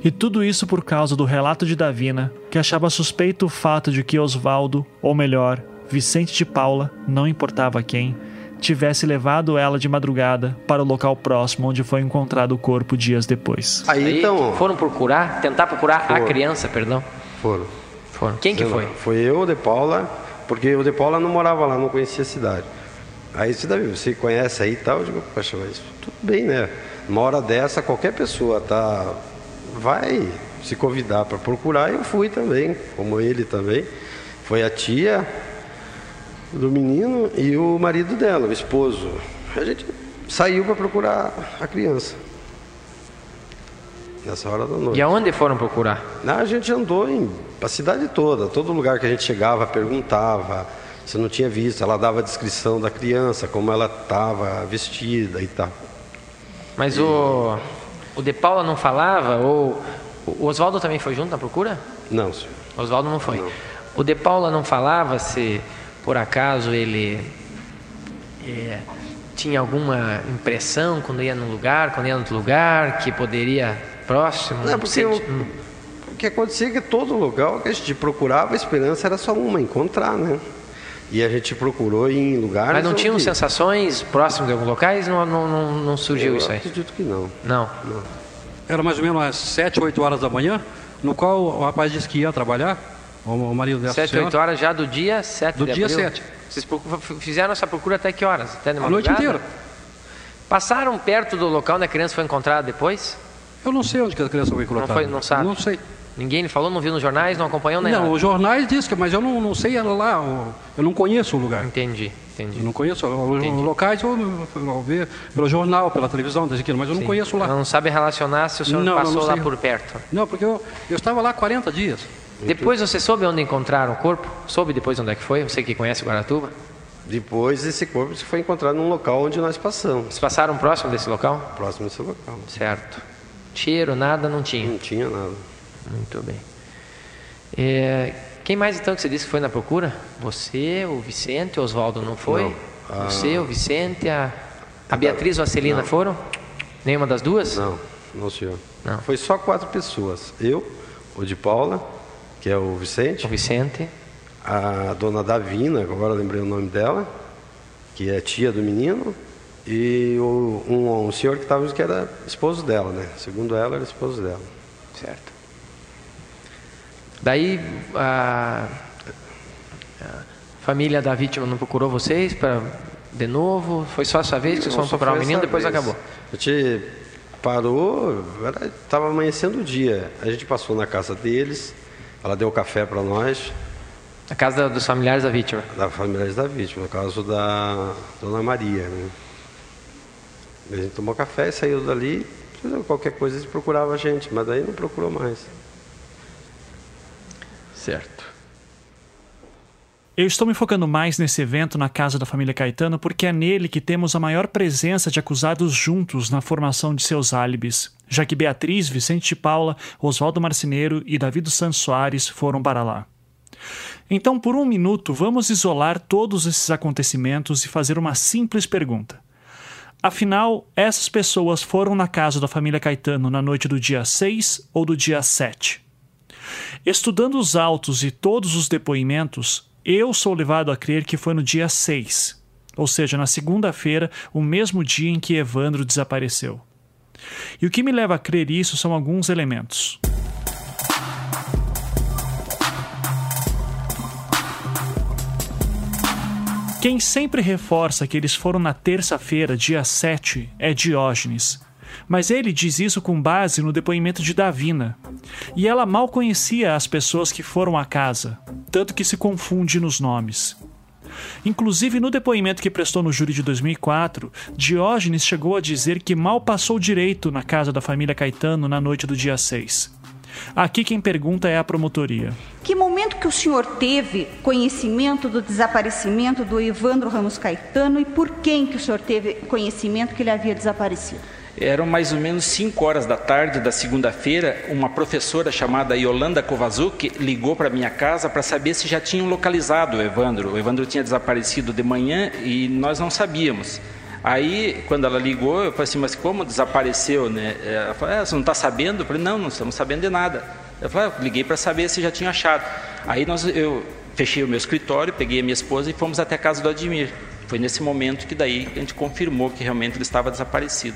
E tudo isso por causa do relato de Davina, que achava suspeito o fato de que Osvaldo, ou melhor, Vicente de Paula, não importava quem, tivesse levado ela de madrugada para o local próximo onde foi encontrado o corpo dias depois. Aí então. Foram procurar, tentar procurar Foram. a criança, perdão. Foram. Foram. Quem que Sei foi? lá, Foi eu, o De Paula, porque o De Paula não morava lá, não conhecia a cidade. Aí disse, Davi, você conhece aí e tal? Eu digo, poxa, mas tudo bem, né? Uma hora dessa, qualquer pessoa tá, vai se convidar para procurar. Eu fui também, como ele também. Foi a tia do menino e o marido dela, o esposo. A gente saiu para procurar a criança. Nessa hora da noite. E aonde foram procurar? A gente andou em a cidade toda, todo lugar que a gente chegava, perguntava se não tinha visto, ela dava a descrição da criança, como ela estava vestida e tal. Mas o, o De Paula não falava? Ou o Oswaldo também foi junto na procura? Não, senhor. Oswaldo não foi. O De Paula não falava se por acaso ele é, tinha alguma impressão quando ia num lugar, quando ia em outro lugar, que poderia próximo? Não, porque senti- eu- o que acontecia é que todo lugar que a gente procurava, a esperança era só uma, encontrar, né? E a gente procurou em lugares. Mas não tinham onde- sensações próximas de alguns locais? Não, não, não, não surgiu Eu isso aí? acredito que não. Não. Era mais ou menos às 7, 8 horas da manhã, no qual o rapaz disse que ia trabalhar, o marido dessa Sete, senhora. oito horas já do dia 7 Do de dia abril? 7. Vocês fizeram essa procura até que horas? Até de A noite inteira. Passaram perto do local onde a criança foi encontrada depois? Eu não sei onde que a criança foi Não, encontrada. foi, não sabe? Não sei. Ninguém lhe falou, não viu nos jornais, não acompanhou nem Não, nada? os jornais dizem que, mas eu não, não sei lá, eu não conheço o lugar. Entendi, entendi. Eu não conheço os locais, eu, eu ver pelo jornal, pela televisão, desse aquilo, mas eu não Sim. conheço lá. Ela não sabe relacionar se o senhor Não, não, passou não lá por perto. Não, porque eu, eu estava lá 40 dias. Depois você soube onde encontraram o corpo? Soube depois onde é que foi? Você que conhece Guaratuba? Depois esse corpo foi encontrado num local onde nós passamos. Vocês passaram próximo desse local? Próximo desse local. Certo. Cheiro, nada, não tinha? Não tinha nada. Muito bem. É, quem mais então que você disse que foi na procura? Você, o Vicente, o Oswaldo não foi? Não. Ah. Você, o Vicente, a, a Beatriz ou a Celina Não. foram? Nenhuma das duas? Não, não senhor. Não. Foi só quatro pessoas. Eu, o de Paula, que é o Vicente. O Vicente. A dona Davina, agora lembrei o nome dela, que é tia do menino. E o, um, um senhor que estava que era esposo dela, né? Segundo ela, era esposo dela. Certo. Daí a, a família da vítima não procurou vocês para de novo? Foi só essa vez que vocês foram só procurar o menino depois vez. acabou? A gente parou, estava amanhecendo o dia. A gente passou na casa deles, ela deu café para nós. Na casa dos familiares da vítima? Da familiares da vítima, no caso da Dona Maria. Né? A gente tomou café saiu dali. Qualquer coisa eles procuravam a gente, mas daí não procurou mais. Certo. Eu estou me focando mais nesse evento na casa da família Caetano porque é nele que temos a maior presença de acusados juntos na formação de seus álibis, já que Beatriz, Vicente de Paula, Oswaldo Marceneiro e Davi dos Santos Soares foram para lá. Então, por um minuto, vamos isolar todos esses acontecimentos e fazer uma simples pergunta. Afinal, essas pessoas foram na casa da família Caetano na noite do dia 6 ou do dia 7? Estudando os autos e todos os depoimentos, eu sou levado a crer que foi no dia 6, ou seja, na segunda-feira, o mesmo dia em que Evandro desapareceu. E o que me leva a crer isso são alguns elementos. Quem sempre reforça que eles foram na terça-feira, dia 7, é Diógenes. Mas ele diz isso com base no depoimento de Davina. E ela mal conhecia as pessoas que foram à casa, tanto que se confunde nos nomes. Inclusive, no depoimento que prestou no júri de 2004, Diógenes chegou a dizer que mal passou direito na casa da família Caetano na noite do dia 6. Aqui quem pergunta é a promotoria. Que momento que o senhor teve conhecimento do desaparecimento do Evandro Ramos Caetano e por quem que o senhor teve conhecimento que ele havia desaparecido? Eram mais ou menos 5 horas da tarde da segunda-feira, uma professora chamada Yolanda Kovazuki ligou para minha casa para saber se já tinham localizado o Evandro. O Evandro tinha desaparecido de manhã e nós não sabíamos. Aí, quando ela ligou, eu falei assim, mas como desapareceu, né? Ela falou, ah, você não está sabendo? Eu falei, não, não estamos sabendo de nada. Eu falei, ah, liguei para saber se já tinha achado. Aí nós, eu fechei o meu escritório, peguei a minha esposa e fomos até a casa do Admir. Foi nesse momento que daí a gente confirmou que realmente ele estava desaparecido.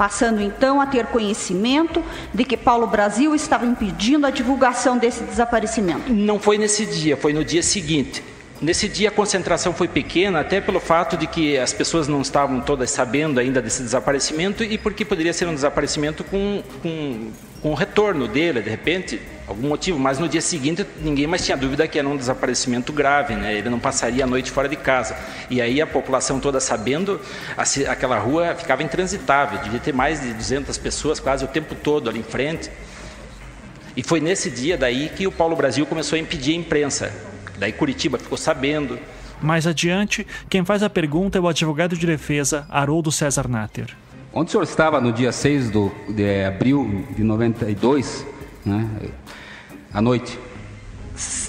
Passando então a ter conhecimento de que Paulo Brasil estava impedindo a divulgação desse desaparecimento. Não foi nesse dia, foi no dia seguinte. Nesse dia a concentração foi pequena, até pelo fato de que as pessoas não estavam todas sabendo ainda desse desaparecimento e porque poderia ser um desaparecimento com, com, com o retorno dele, de repente, algum motivo. Mas no dia seguinte ninguém mais tinha dúvida que era um desaparecimento grave, né? ele não passaria a noite fora de casa. E aí a população toda sabendo, aquela rua ficava intransitável, devia ter mais de 200 pessoas quase o tempo todo ali em frente. E foi nesse dia daí que o Paulo Brasil começou a impedir a imprensa. Daí Curitiba ficou sabendo. Mais adiante, quem faz a pergunta é o advogado de defesa Haroldo César Natter. Onde o senhor estava no dia 6 do, de abril de 92, né, à noite?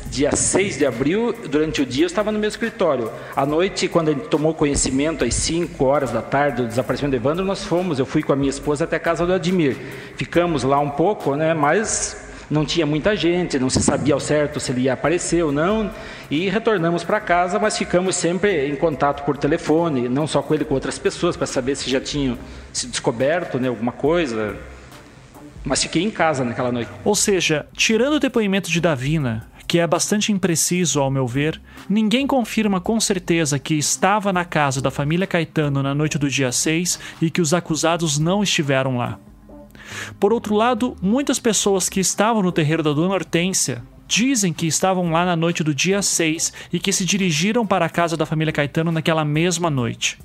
dia 6 de abril, durante o dia eu estava no meu escritório. À noite, quando ele tomou conhecimento, às 5 horas da tarde, do desaparecimento do Evandro, nós fomos, eu fui com a minha esposa até a casa do Admir. Ficamos lá um pouco, né, mas não tinha muita gente, não se sabia ao certo se ele ia aparecer ou não, e retornamos para casa, mas ficamos sempre em contato por telefone, não só com ele, com outras pessoas, para saber se já tinham se descoberto né, alguma coisa. Mas fiquei em casa naquela noite. Ou seja, tirando o depoimento de Davina, que é bastante impreciso ao meu ver, ninguém confirma com certeza que estava na casa da família Caetano na noite do dia 6 e que os acusados não estiveram lá. Por outro lado, muitas pessoas que estavam no terreiro da Dona Hortência dizem que estavam lá na noite do dia 6 e que se dirigiram para a casa da família Caetano naquela mesma noite.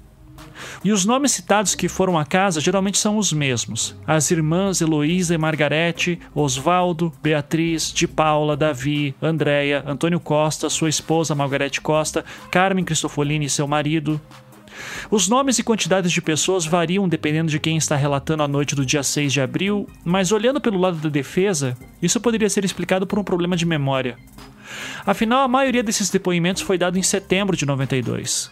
E os nomes citados que foram à casa geralmente são os mesmos: as irmãs Heloísa e Margarete, Osvaldo, Beatriz, de Paula, Davi, Andréia, Antônio Costa, sua esposa Margarete Costa, Carmen Cristofolini e seu marido, os nomes e quantidades de pessoas variam dependendo de quem está relatando a noite do dia 6 de abril, mas olhando pelo lado da defesa, isso poderia ser explicado por um problema de memória. Afinal, a maioria desses depoimentos foi dado em setembro de 92.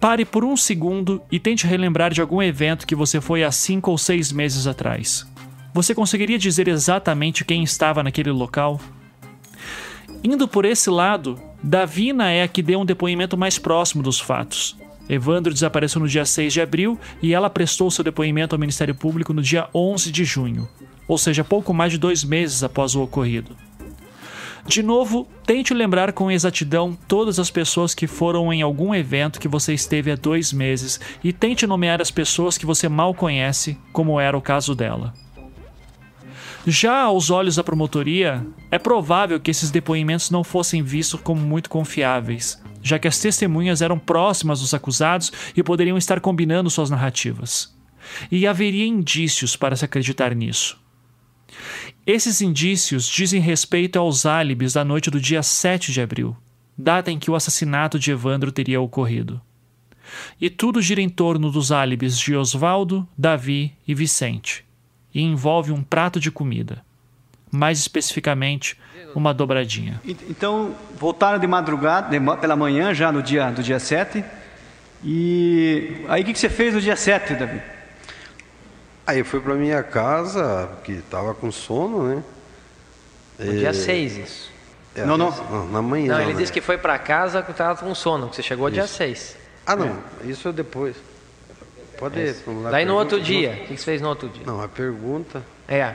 Pare por um segundo e tente relembrar de algum evento que você foi há cinco ou seis meses atrás. Você conseguiria dizer exatamente quem estava naquele local? Indo por esse lado, Davina é a que deu um depoimento mais próximo dos fatos. Evandro desapareceu no dia 6 de abril e ela prestou seu depoimento ao Ministério Público no dia 11 de junho, ou seja, pouco mais de dois meses após o ocorrido. De novo, tente lembrar com exatidão todas as pessoas que foram em algum evento que você esteve há dois meses e tente nomear as pessoas que você mal conhece, como era o caso dela. Já aos olhos da promotoria, é provável que esses depoimentos não fossem vistos como muito confiáveis, já que as testemunhas eram próximas dos acusados e poderiam estar combinando suas narrativas. E haveria indícios para se acreditar nisso. Esses indícios dizem respeito aos álibis da noite do dia 7 de abril, data em que o assassinato de Evandro teria ocorrido. E tudo gira em torno dos álibis de Osvaldo, Davi e Vicente e envolve um prato de comida. Mais especificamente, uma dobradinha. Então, voltaram de madrugada, de, pela manhã, já no dia, do dia 7. E aí, o que, que você fez no dia 7, Davi? Aí eu fui para minha casa, que estava com sono, né? No dia 6, isso. É, não, não. não. Na manhã. Não, ele né? disse que foi para casa que estava com sono, que você chegou dia Isso. 6. Ah, não. Isso é depois. Pode É ir. vamos lá, Daí no outro dia, o que você fez no outro dia? Não, a pergunta. É.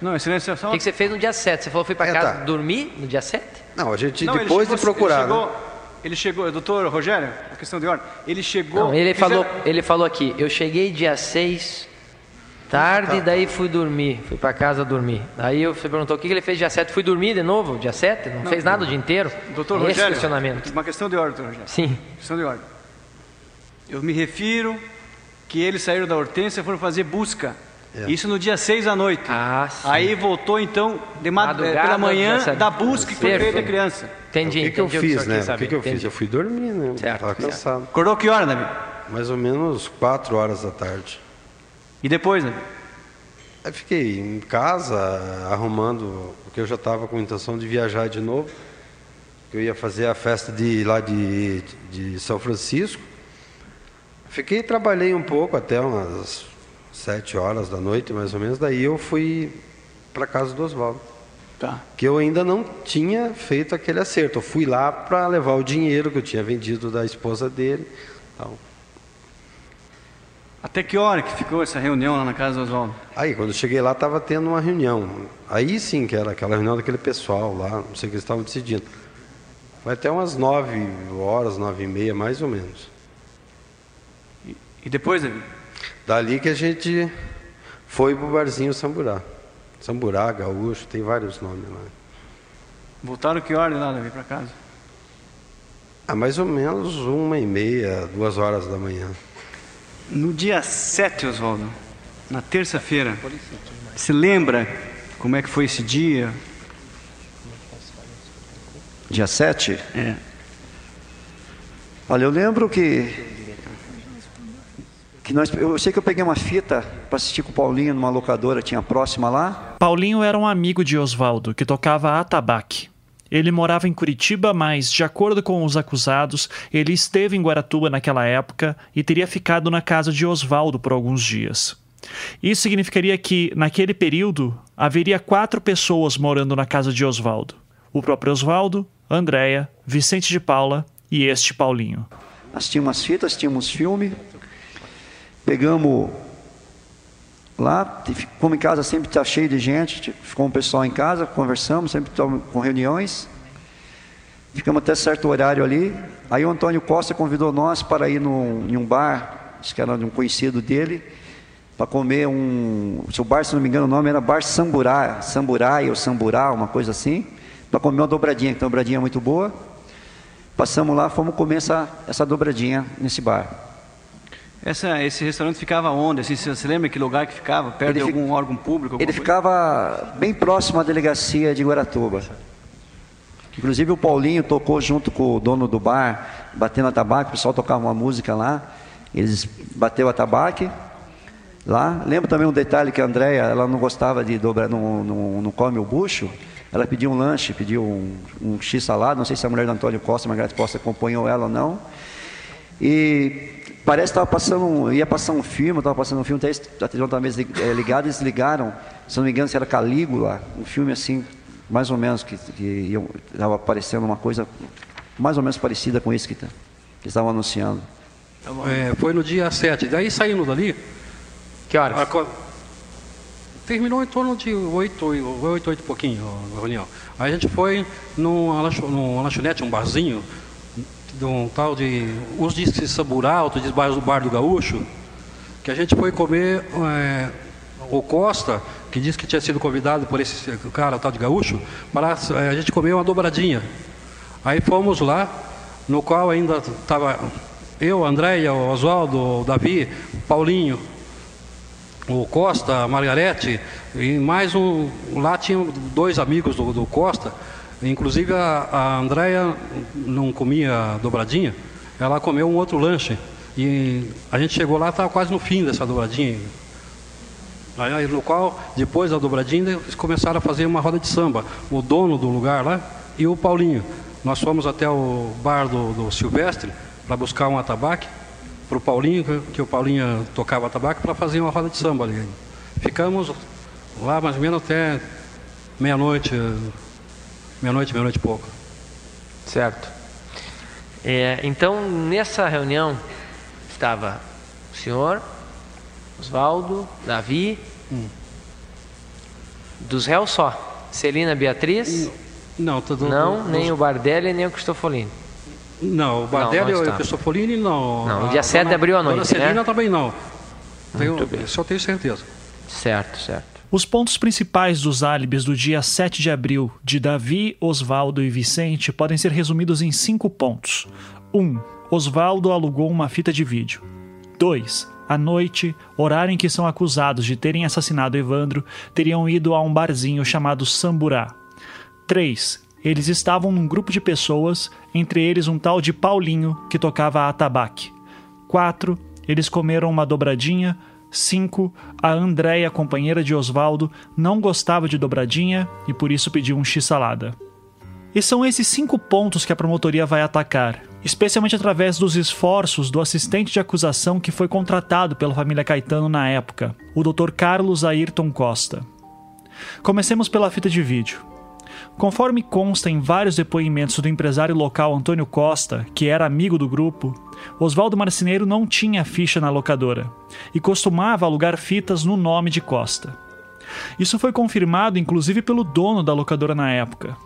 Não, excelência, só... O que você fez no dia 7? Você falou que foi para É, casa tá. dormir no dia 7? Não, a gente Não, depois chegou- de procurar. Ele né? chegou, ele chegou, doutor Rogério, a questão de ordem. Ele chegou. Não, ele fizeram- falou, ele falou aqui, eu cheguei dia 6 tarde, daí fui dormir, fui para casa dormir. Daí você perguntou o que que ele fez dia 7, fui dormir de novo, dia 7? Não, Não, fez nada o dia inteiro? Doutor Esse Rogério, questionamento. uma questão de ordem, doutor Rogério. Sim. Questão de ordem. Eu me refiro que eles saíram da hortência e foram fazer busca. É. Isso no dia 6 à noite. Ah. Aí voltou então de mad- Madrugada, pela manhã da busca que foi feita a criança. Entendi, o que, que eu entendi fiz, né? O que, que eu fiz? entendi. Eu fui dormir, né? Certo, Tava certo. cansado. Acordou que hora, Davi? Mais ou menos 4 horas da tarde. E depois, Davi? Aí fiquei em casa arrumando, porque eu já estava com a intenção de viajar de novo. Eu ia fazer a festa de lá de, de São Francisco. Fiquei, trabalhei um pouco até umas sete horas da noite, mais ou menos. Daí eu fui para casa do Oswaldo. Tá. Que eu ainda não tinha feito aquele acerto. Eu fui lá para levar o dinheiro que eu tinha vendido da esposa dele. Tal. Até que hora que ficou essa reunião lá na casa do Oswaldo? Aí, quando eu cheguei lá, estava tendo uma reunião. Aí sim que era aquela reunião daquele pessoal lá, não sei o que eles estavam decidindo. Foi até umas nove horas, nove e meia, mais ou menos. E depois, Davi? Dali que a gente foi pro barzinho Samburá. Samburá, Gaúcho, tem vários nomes lá. Voltaram que hora lá, Davi, para casa? Ah, mais ou menos uma e meia, duas horas da manhã. No dia 7, Oswaldo, na terça-feira, se lembra como é que foi esse dia? Dia 7? É. Olha, eu lembro que. Que nós, eu sei que eu peguei uma fita para assistir com o Paulinho numa locadora, tinha próxima lá. Paulinho era um amigo de Osvaldo que tocava atabaque. Ele morava em Curitiba, mas, de acordo com os acusados, ele esteve em Guaratuba naquela época e teria ficado na casa de Oswaldo por alguns dias. Isso significaria que, naquele período, haveria quatro pessoas morando na casa de Oswaldo: o próprio Oswaldo, Andréia, Vicente de Paula e este Paulinho. Nós tínhamos as fitas, tínhamos filme, pegamos lá, como em casa sempre está cheio de gente, ficou um pessoal em casa, conversamos, sempre com reuniões. Ficamos até certo horário ali. Aí o Antônio Costa convidou nós para ir num, em um bar, acho que era de um conhecido dele, para comer um. Se o bar, se não me engano, o nome era Bar Samburá, Samburai ou Samburá, uma coisa assim, para comer uma dobradinha, que tem uma dobradinha muito boa. Passamos lá, fomos comer essa, essa dobradinha nesse bar. Essa, esse restaurante ficava onde? Assim, você lembra que lugar que ficava? Perto ele de algum órgão público? Ele coisa? ficava bem próximo à delegacia de Guaratuba. Inclusive o Paulinho tocou junto com o dono do bar, batendo a tabaco, o pessoal tocava uma música lá. Eles bateu a tabaque lá. Lembro também um detalhe que a Andréia, ela não gostava de dobrar, não, não, não come o bucho. Ela pediu um lanche, pediu um, um X salado, não sei se a mulher do Antônio Costa, Margarete Costa, acompanhou ela ou não. E parece que estava passando, ia passar um filme, estava passando um filme, até a televisão estava ligada, eles ligaram, se não me engano, se era Calígula, um filme assim, mais ou menos, que estava aparecendo uma coisa mais ou menos parecida com isso que, tá, que estavam anunciando. É, foi no dia 7, daí saindo dali. Que horas? A, terminou em torno de 8, 8, 8 e pouquinho a reunião. Aí a gente foi numa, numa lanchonete, um barzinho, de um tal de. Uns dizem que Saburá, outros dizem bar, bar do Gaúcho, que a gente foi comer é, o Costa, que disse que tinha sido convidado por esse cara, tal de Gaúcho, para é, a gente comer uma dobradinha. Aí fomos lá, no qual ainda estava eu, Andréia, o Oswaldo, o Davi, o Paulinho, o Costa, a Margarete, e mais um. Lá tinham dois amigos do, do Costa, inclusive a, a Andréia não comia dobradinha, ela comeu um outro lanche. E a gente chegou lá, estava quase no fim dessa dobradinha. Aí, no qual, depois da dobradinha, eles começaram a fazer uma roda de samba. O dono do lugar lá e o Paulinho. Nós fomos até o bar do, do Silvestre para buscar um atabaque para o Paulinho, que o Paulinho tocava tabaco, para fazer uma roda de samba ali. Ficamos lá mais ou menos até meia-noite, meia-noite, meia-noite e pouco. Certo. É, então, nessa reunião estava o senhor, Oswaldo, Davi, hum. dos réus só. Celina Beatriz? Não, tudo, não nem o Bardelli, nem o Cristofolini. Não, o Bardelli e o Cristofolini não. Não, dia 7 de abril à noite. A Celina né? também não. Tenho, só tenho certeza. Certo, certo. Os pontos principais dos álibis do dia 7 de abril de Davi, Osvaldo e Vicente podem ser resumidos em cinco pontos. 1. Um, Osvaldo alugou uma fita de vídeo. 2. À noite, horário em que são acusados de terem assassinado Evandro, teriam ido a um barzinho chamado Samburá. 3. Eles estavam num grupo de pessoas, entre eles um tal de Paulinho, que tocava atabaque. 4. Eles comeram uma dobradinha. 5. A Andréia, companheira de Osvaldo, não gostava de dobradinha e por isso pediu um x-salada. E são esses cinco pontos que a promotoria vai atacar, especialmente através dos esforços do assistente de acusação que foi contratado pela família Caetano na época, o Dr. Carlos Ayrton Costa. Comecemos pela fita de vídeo. Conforme consta em vários depoimentos do empresário local Antônio Costa, que era amigo do grupo, Oswaldo Marceneiro não tinha ficha na locadora e costumava alugar fitas no nome de Costa. Isso foi confirmado inclusive pelo dono da locadora na época.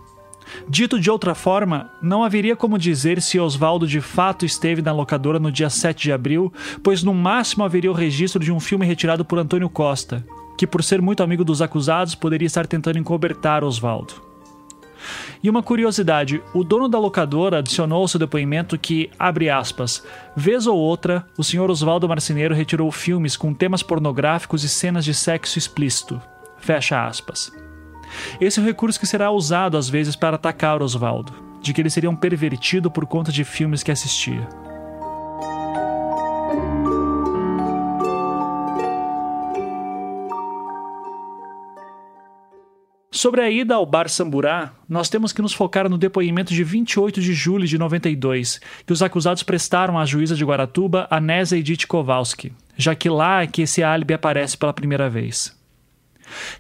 Dito de outra forma, não haveria como dizer se Oswaldo de fato esteve na locadora no dia 7 de abril, pois no máximo haveria o registro de um filme retirado por Antônio Costa, que por ser muito amigo dos acusados poderia estar tentando encobertar Oswaldo. E uma curiosidade, o dono da locadora adicionou ao seu depoimento que, abre aspas, vez ou outra, o senhor Oswaldo Marceneiro retirou filmes com temas pornográficos e cenas de sexo explícito. Fecha aspas. Esse é o recurso que será usado às vezes para atacar Oswaldo, de que ele seria um pervertido por conta de filmes que assistia. Sobre a ida ao Bar Samburá, nós temos que nos focar no depoimento de 28 de julho de 92, que os acusados prestaram à juíza de Guaratuba, Anésia Edith Kowalski, já que lá é que esse álibi aparece pela primeira vez.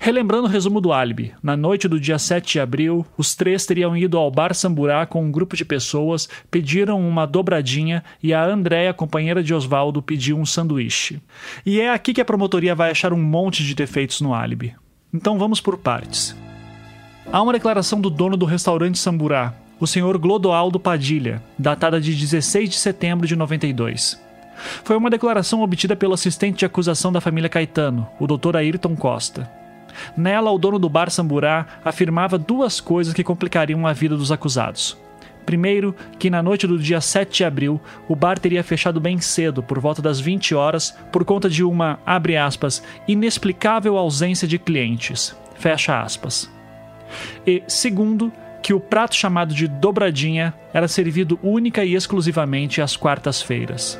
Relembrando o resumo do álibi, na noite do dia 7 de abril, os três teriam ido ao Bar Samburá com um grupo de pessoas, pediram uma dobradinha e a Andréia, companheira de Oswaldo, pediu um sanduíche. E é aqui que a promotoria vai achar um monte de defeitos no álibi. Então vamos por partes. Há uma declaração do dono do restaurante Samburá, o senhor Glodoaldo Padilha, datada de 16 de setembro de 92. Foi uma declaração obtida pelo assistente de acusação da família Caetano, o Dr. Ayrton Costa. Nela, o dono do bar Samburá afirmava duas coisas que complicariam a vida dos acusados. Primeiro, que na noite do dia 7 de abril, o bar teria fechado bem cedo, por volta das 20 horas, por conta de uma, abre aspas, inexplicável ausência de clientes, fecha aspas. E segundo, que o prato chamado de dobradinha era servido única e exclusivamente às quartas-feiras.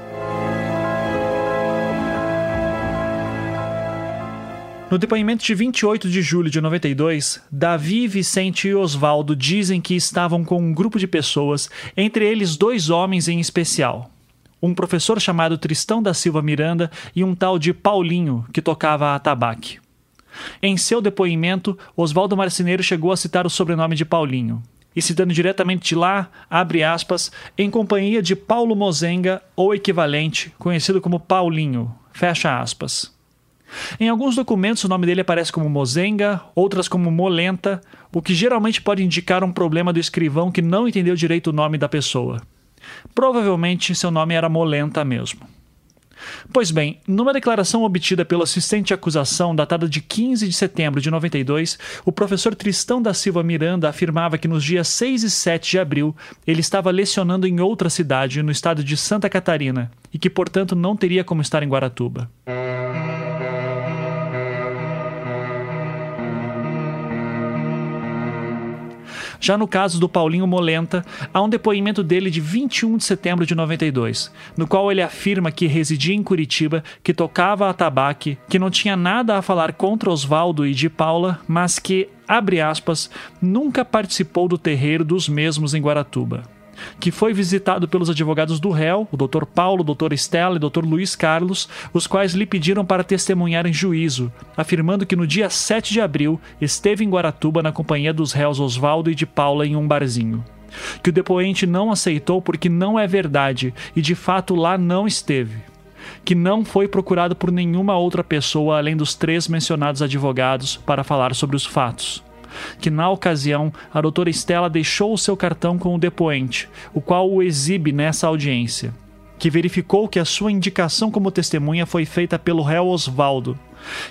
No depoimento de 28 de julho de 92, Davi, Vicente e Oswaldo dizem que estavam com um grupo de pessoas, entre eles dois homens em especial. Um professor chamado Tristão da Silva Miranda e um tal de Paulinho, que tocava atabaque. Em seu depoimento, Oswaldo Marceneiro chegou a citar o sobrenome de Paulinho. E citando diretamente de lá, abre aspas, em companhia de Paulo Mozenga, ou equivalente, conhecido como Paulinho, fecha aspas. Em alguns documentos o nome dele aparece como Mozenga, outras como Molenta, o que geralmente pode indicar um problema do escrivão que não entendeu direito o nome da pessoa. Provavelmente seu nome era Molenta mesmo. Pois bem, numa declaração obtida pelo assistente de acusação, datada de 15 de setembro de 92, o professor Tristão da Silva Miranda afirmava que nos dias 6 e 7 de abril ele estava lecionando em outra cidade, no estado de Santa Catarina, e que, portanto, não teria como estar em Guaratuba. Já no caso do Paulinho Molenta, há um depoimento dele de 21 de setembro de 92, no qual ele afirma que residia em Curitiba, que tocava atabaque, que não tinha nada a falar contra Oswaldo e de Paula, mas que, abre aspas, nunca participou do terreiro dos mesmos em Guaratuba que foi visitado pelos advogados do réu, o Dr. Paulo, o Dr. Estela e o Dr. Luiz Carlos, os quais lhe pediram para testemunhar em juízo, afirmando que no dia 7 de abril esteve em Guaratuba na companhia dos réus Oswaldo e de Paula em um barzinho. Que o depoente não aceitou porque não é verdade e de fato lá não esteve que não foi procurado por nenhuma outra pessoa além dos três mencionados advogados para falar sobre os fatos que na ocasião a doutora Estela deixou o seu cartão com o depoente, o qual o exibe nessa audiência, que verificou que a sua indicação como testemunha foi feita pelo réu Osvaldo,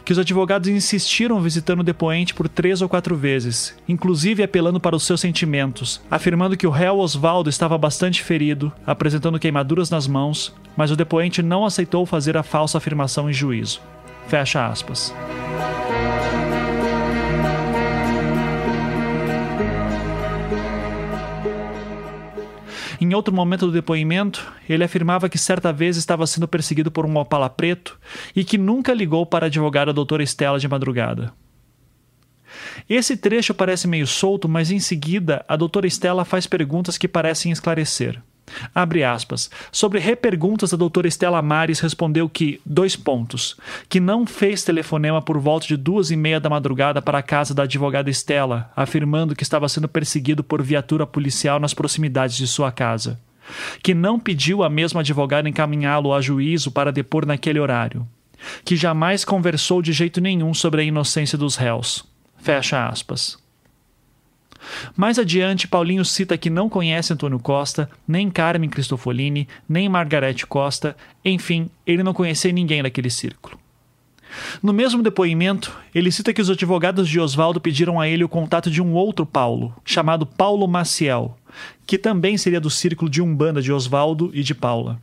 que os advogados insistiram visitando o depoente por três ou quatro vezes, inclusive apelando para os seus sentimentos, afirmando que o réu Osvaldo estava bastante ferido, apresentando queimaduras nas mãos, mas o depoente não aceitou fazer a falsa afirmação em juízo. Fecha aspas. Outro momento do depoimento, ele afirmava que certa vez estava sendo perseguido por um opala preto e que nunca ligou para a advogada doutora Estela de madrugada. Esse trecho parece meio solto, mas em seguida a doutora Estela faz perguntas que parecem esclarecer. Abre aspas. Sobre reperguntas, a doutora Estela Mares respondeu que, dois pontos, que não fez telefonema por volta de duas e meia da madrugada para a casa da advogada Estela, afirmando que estava sendo perseguido por viatura policial nas proximidades de sua casa. Que não pediu a mesma advogada encaminhá-lo a juízo para depor naquele horário. Que jamais conversou de jeito nenhum sobre a inocência dos réus. Fecha aspas. Mais adiante, Paulinho cita que não conhece Antônio Costa, nem Carmen Cristofolini, nem Margarete Costa, enfim, ele não conhecia ninguém daquele círculo. No mesmo depoimento, ele cita que os advogados de Oswaldo pediram a ele o contato de um outro Paulo, chamado Paulo Maciel, que também seria do círculo de Umbanda de Oswaldo e de Paula.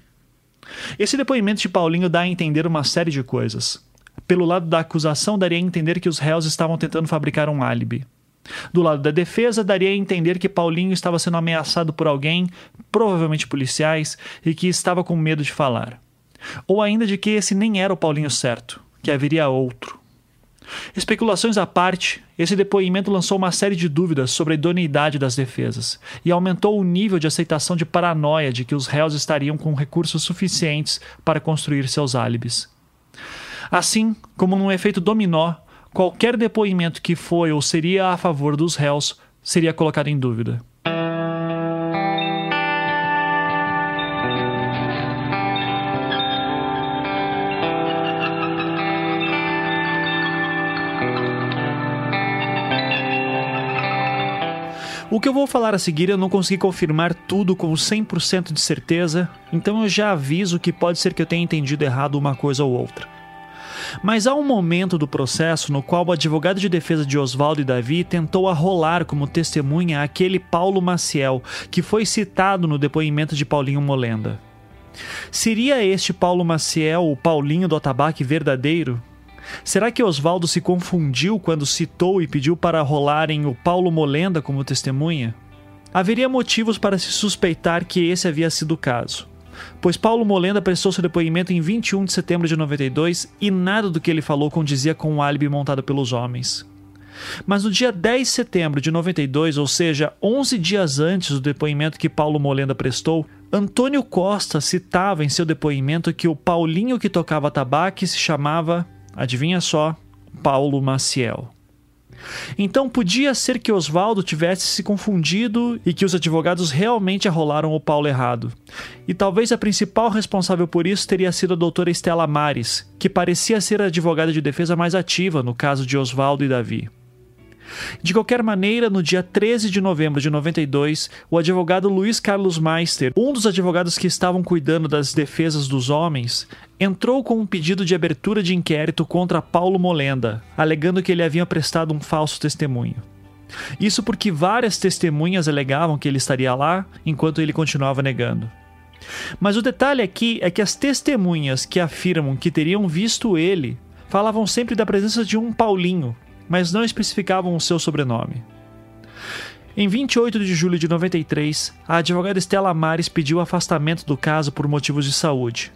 Esse depoimento de Paulinho dá a entender uma série de coisas. Pelo lado da acusação, daria a entender que os réus estavam tentando fabricar um álibi. Do lado da defesa, daria a entender que Paulinho estava sendo ameaçado por alguém, provavelmente policiais, e que estava com medo de falar. Ou ainda de que esse nem era o Paulinho certo, que haveria outro. Especulações à parte, esse depoimento lançou uma série de dúvidas sobre a idoneidade das defesas e aumentou o nível de aceitação de paranoia de que os réus estariam com recursos suficientes para construir seus álibis. Assim, como num efeito dominó, qualquer depoimento que foi ou seria a favor dos réus seria colocado em dúvida. O que eu vou falar a seguir eu não consegui confirmar tudo com 100% de certeza, então eu já aviso que pode ser que eu tenha entendido errado uma coisa ou outra. Mas há um momento do processo no qual o advogado de defesa de Oswaldo e Davi tentou arrolar como testemunha aquele Paulo Maciel, que foi citado no depoimento de Paulinho Molenda. Seria este Paulo Maciel o Paulinho do atabaque verdadeiro? Será que Oswaldo se confundiu quando citou e pediu para rolarem o Paulo Molenda como testemunha? Haveria motivos para se suspeitar que esse havia sido o caso, pois Paulo Molenda prestou seu depoimento em 21 de setembro de 92 e nada do que ele falou condizia com o álibi montado pelos homens. Mas no dia 10 de setembro de 92, ou seja, 11 dias antes do depoimento que Paulo Molenda prestou, Antônio Costa citava em seu depoimento que o Paulinho que tocava tabaque se chamava Adivinha só, Paulo Maciel. Então podia ser que Oswaldo tivesse se confundido e que os advogados realmente arrolaram o Paulo errado. E talvez a principal responsável por isso teria sido a doutora Estela Mares, que parecia ser a advogada de defesa mais ativa no caso de Oswaldo e Davi. De qualquer maneira, no dia 13 de novembro de 92, o advogado Luiz Carlos Meister, um dos advogados que estavam cuidando das defesas dos homens, entrou com um pedido de abertura de inquérito contra Paulo Molenda, alegando que ele havia prestado um falso testemunho. Isso porque várias testemunhas alegavam que ele estaria lá, enquanto ele continuava negando. Mas o detalhe aqui é que as testemunhas que afirmam que teriam visto ele falavam sempre da presença de um Paulinho, mas não especificavam o seu sobrenome. Em 28 de julho de 93, a advogada Estela Mares pediu afastamento do caso por motivos de saúde.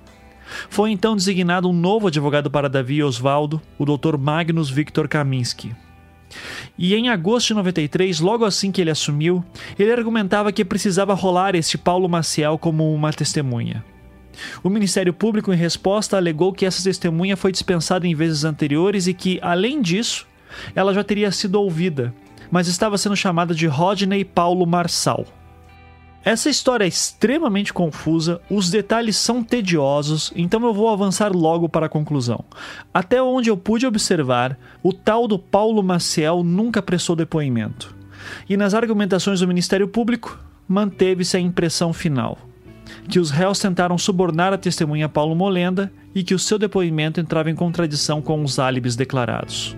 Foi então designado um novo advogado para Davi e Oswaldo, o Dr. Magnus Victor Kaminski. E em agosto de 93, logo assim que ele assumiu, ele argumentava que precisava rolar este Paulo Maciel como uma testemunha. O Ministério Público, em resposta, alegou que essa testemunha foi dispensada em vezes anteriores e que, além disso, ela já teria sido ouvida, mas estava sendo chamada de Rodney Paulo Marçal. Essa história é extremamente confusa, os detalhes são tediosos, então eu vou avançar logo para a conclusão. Até onde eu pude observar, o tal do Paulo Maciel nunca prestou depoimento. E nas argumentações do Ministério Público, manteve-se a impressão final: que os réus tentaram subornar a testemunha Paulo Molenda e que o seu depoimento entrava em contradição com os álibis declarados.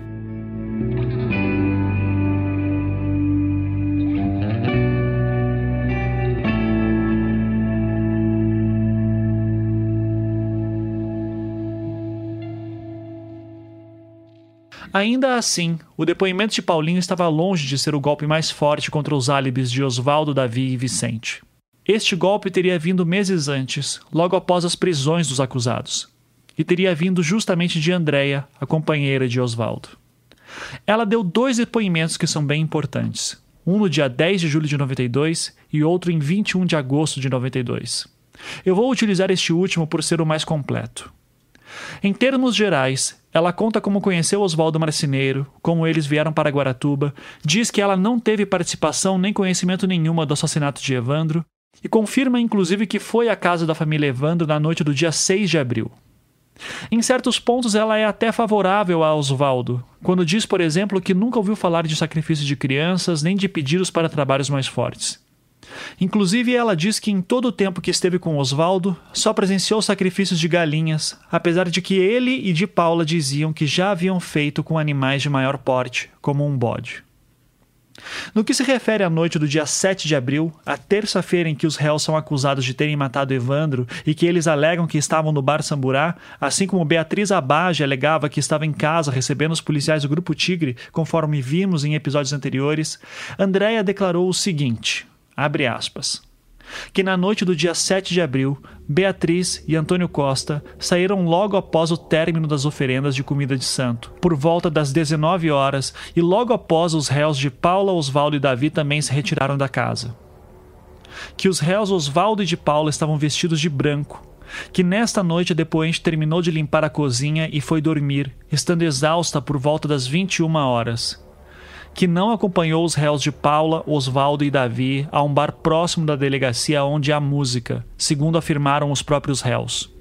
Ainda assim, o depoimento de Paulinho estava longe de ser o golpe mais forte contra os álibis de Oswaldo, Davi e Vicente. Este golpe teria vindo meses antes, logo após as prisões dos acusados, e teria vindo justamente de Andréia, a companheira de Oswaldo. Ela deu dois depoimentos que são bem importantes, um no dia 10 de julho de 92 e outro em 21 de agosto de 92. Eu vou utilizar este último por ser o mais completo. Em termos gerais, ela conta como conheceu Oswaldo Marceneiro, como eles vieram para Guaratuba, diz que ela não teve participação nem conhecimento nenhuma do assassinato de Evandro e confirma inclusive que foi à casa da família Evandro na noite do dia 6 de abril. Em certos pontos, ela é até favorável a Oswaldo, quando diz, por exemplo, que nunca ouviu falar de sacrifício de crianças nem de pedidos para trabalhos mais fortes. Inclusive, ela diz que em todo o tempo que esteve com Oswaldo, só presenciou sacrifícios de galinhas, apesar de que ele e de Paula diziam que já haviam feito com animais de maior porte, como um bode. No que se refere à noite do dia 7 de abril, a terça-feira em que os réus são acusados de terem matado Evandro e que eles alegam que estavam no bar Samburá, assim como Beatriz Abage alegava que estava em casa recebendo os policiais do Grupo Tigre, conforme vimos em episódios anteriores, Andréia declarou o seguinte: Abre aspas. Que na noite do dia 7 de abril, Beatriz e Antônio Costa saíram logo após o término das oferendas de comida de santo, por volta das 19 horas, e logo após os réus de Paula, Osvaldo e Davi também se retiraram da casa. Que os réus Osvaldo e de Paula estavam vestidos de branco, que nesta noite a depoente terminou de limpar a cozinha e foi dormir, estando exausta por volta das 21 horas que não acompanhou os réus de Paula, Osvaldo e Davi a um bar próximo da delegacia onde há música, segundo afirmaram os próprios réus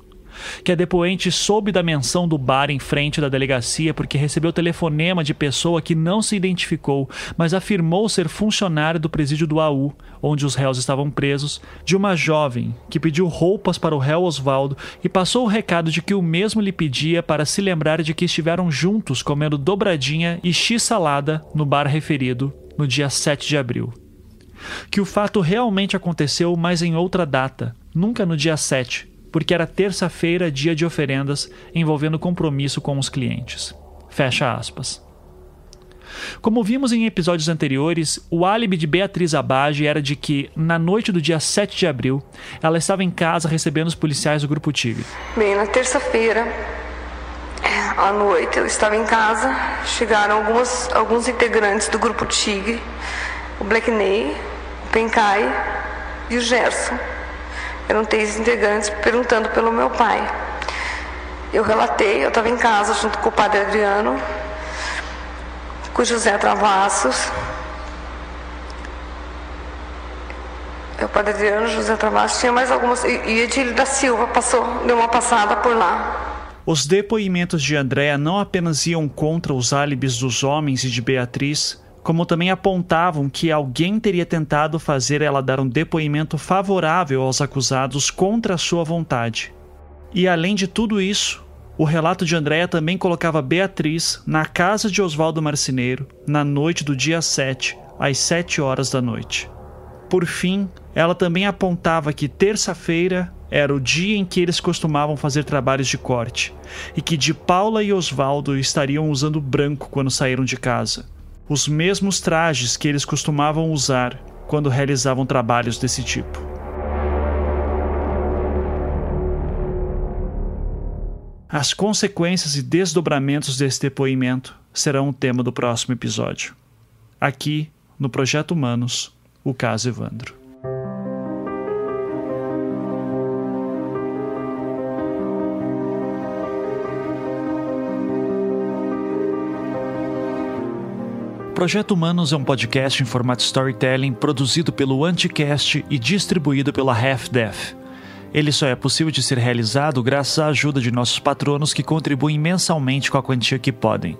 que a depoente soube da menção do bar em frente da delegacia porque recebeu telefonema de pessoa que não se identificou, mas afirmou ser funcionário do presídio do AU, onde os réus estavam presos, de uma jovem que pediu roupas para o réu Osvaldo e passou o recado de que o mesmo lhe pedia para se lembrar de que estiveram juntos comendo dobradinha e x-salada no bar referido no dia 7 de abril. Que o fato realmente aconteceu, mas em outra data, nunca no dia 7, porque era terça-feira, dia de oferendas, envolvendo compromisso com os clientes. Fecha aspas. Como vimos em episódios anteriores, o álibi de Beatriz Abage era de que, na noite do dia 7 de abril, ela estava em casa recebendo os policiais do Grupo Tigre. Bem, na terça-feira, à noite, eu estava em casa, chegaram algumas, alguns integrantes do Grupo Tigre, o Black Ney, o Penkai e o Gerson eram três integrantes perguntando pelo meu pai. Eu relatei, eu estava em casa junto com o padre Adriano, com o José Travassos. O padre Adriano, José Travassos, tinha mais algumas. E Edílio da Silva passou, deu uma passada por lá. Os depoimentos de Andréa não apenas iam contra os álibis dos homens e de Beatriz, como também apontavam que alguém teria tentado fazer ela dar um depoimento favorável aos acusados contra sua vontade. E além de tudo isso, o relato de Andréa também colocava Beatriz na casa de Oswaldo Marceneiro na noite do dia 7, às 7 horas da noite. Por fim, ela também apontava que terça-feira era o dia em que eles costumavam fazer trabalhos de corte e que de Paula e Oswaldo estariam usando branco quando saíram de casa os mesmos trajes que eles costumavam usar quando realizavam trabalhos desse tipo. As consequências e desdobramentos desse depoimento serão o tema do próximo episódio. Aqui, no Projeto Humanos, o caso Evandro. Projeto Humanos é um podcast em formato storytelling produzido pelo Anticast e distribuído pela Half-Death. Ele só é possível de ser realizado graças à ajuda de nossos patronos que contribuem mensalmente com a quantia que podem.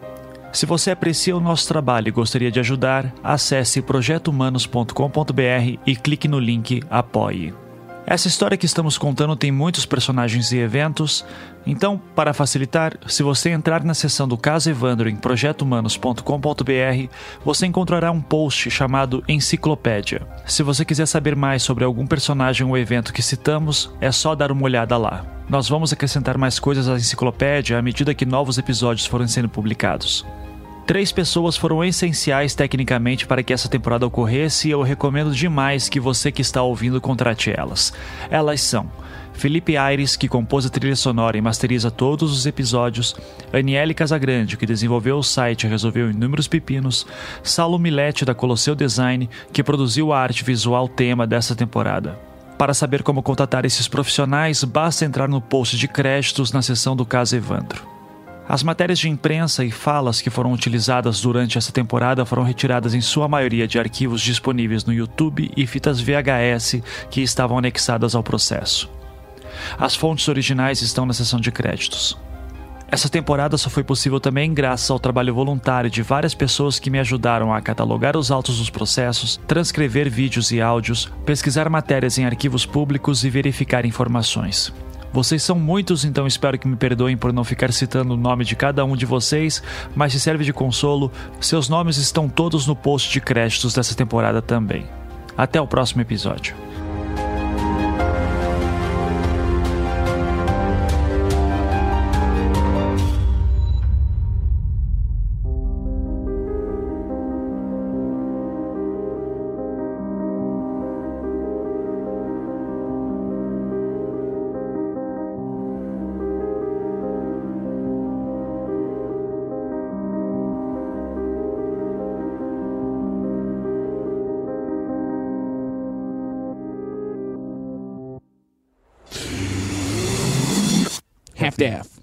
Se você aprecia o nosso trabalho e gostaria de ajudar, acesse projetohumanos.com.br e clique no link Apoie. Essa história que estamos contando tem muitos personagens e eventos, então, para facilitar, se você entrar na seção do caso Evandro em projetohumanos.com.br, você encontrará um post chamado Enciclopédia. Se você quiser saber mais sobre algum personagem ou evento que citamos, é só dar uma olhada lá. Nós vamos acrescentar mais coisas à enciclopédia à medida que novos episódios forem sendo publicados. Três pessoas foram essenciais tecnicamente para que essa temporada ocorresse e eu recomendo demais que você que está ouvindo contrate elas. Elas são Felipe Aires, que compôs a trilha sonora e masteriza todos os episódios, Aniele Casagrande, que desenvolveu o site e resolveu inúmeros pepinos, Saulo Milete, da Colosseu Design, que produziu a arte visual tema dessa temporada. Para saber como contatar esses profissionais, basta entrar no post de créditos na seção do caso Evandro. As matérias de imprensa e falas que foram utilizadas durante essa temporada foram retiradas em sua maioria de arquivos disponíveis no YouTube e fitas VHS que estavam anexadas ao processo. As fontes originais estão na seção de créditos. Essa temporada só foi possível também graças ao trabalho voluntário de várias pessoas que me ajudaram a catalogar os autos dos processos, transcrever vídeos e áudios, pesquisar matérias em arquivos públicos e verificar informações. Vocês são muitos, então espero que me perdoem por não ficar citando o nome de cada um de vocês, mas se serve de consolo, seus nomes estão todos no post de créditos dessa temporada também. Até o próximo episódio. staff.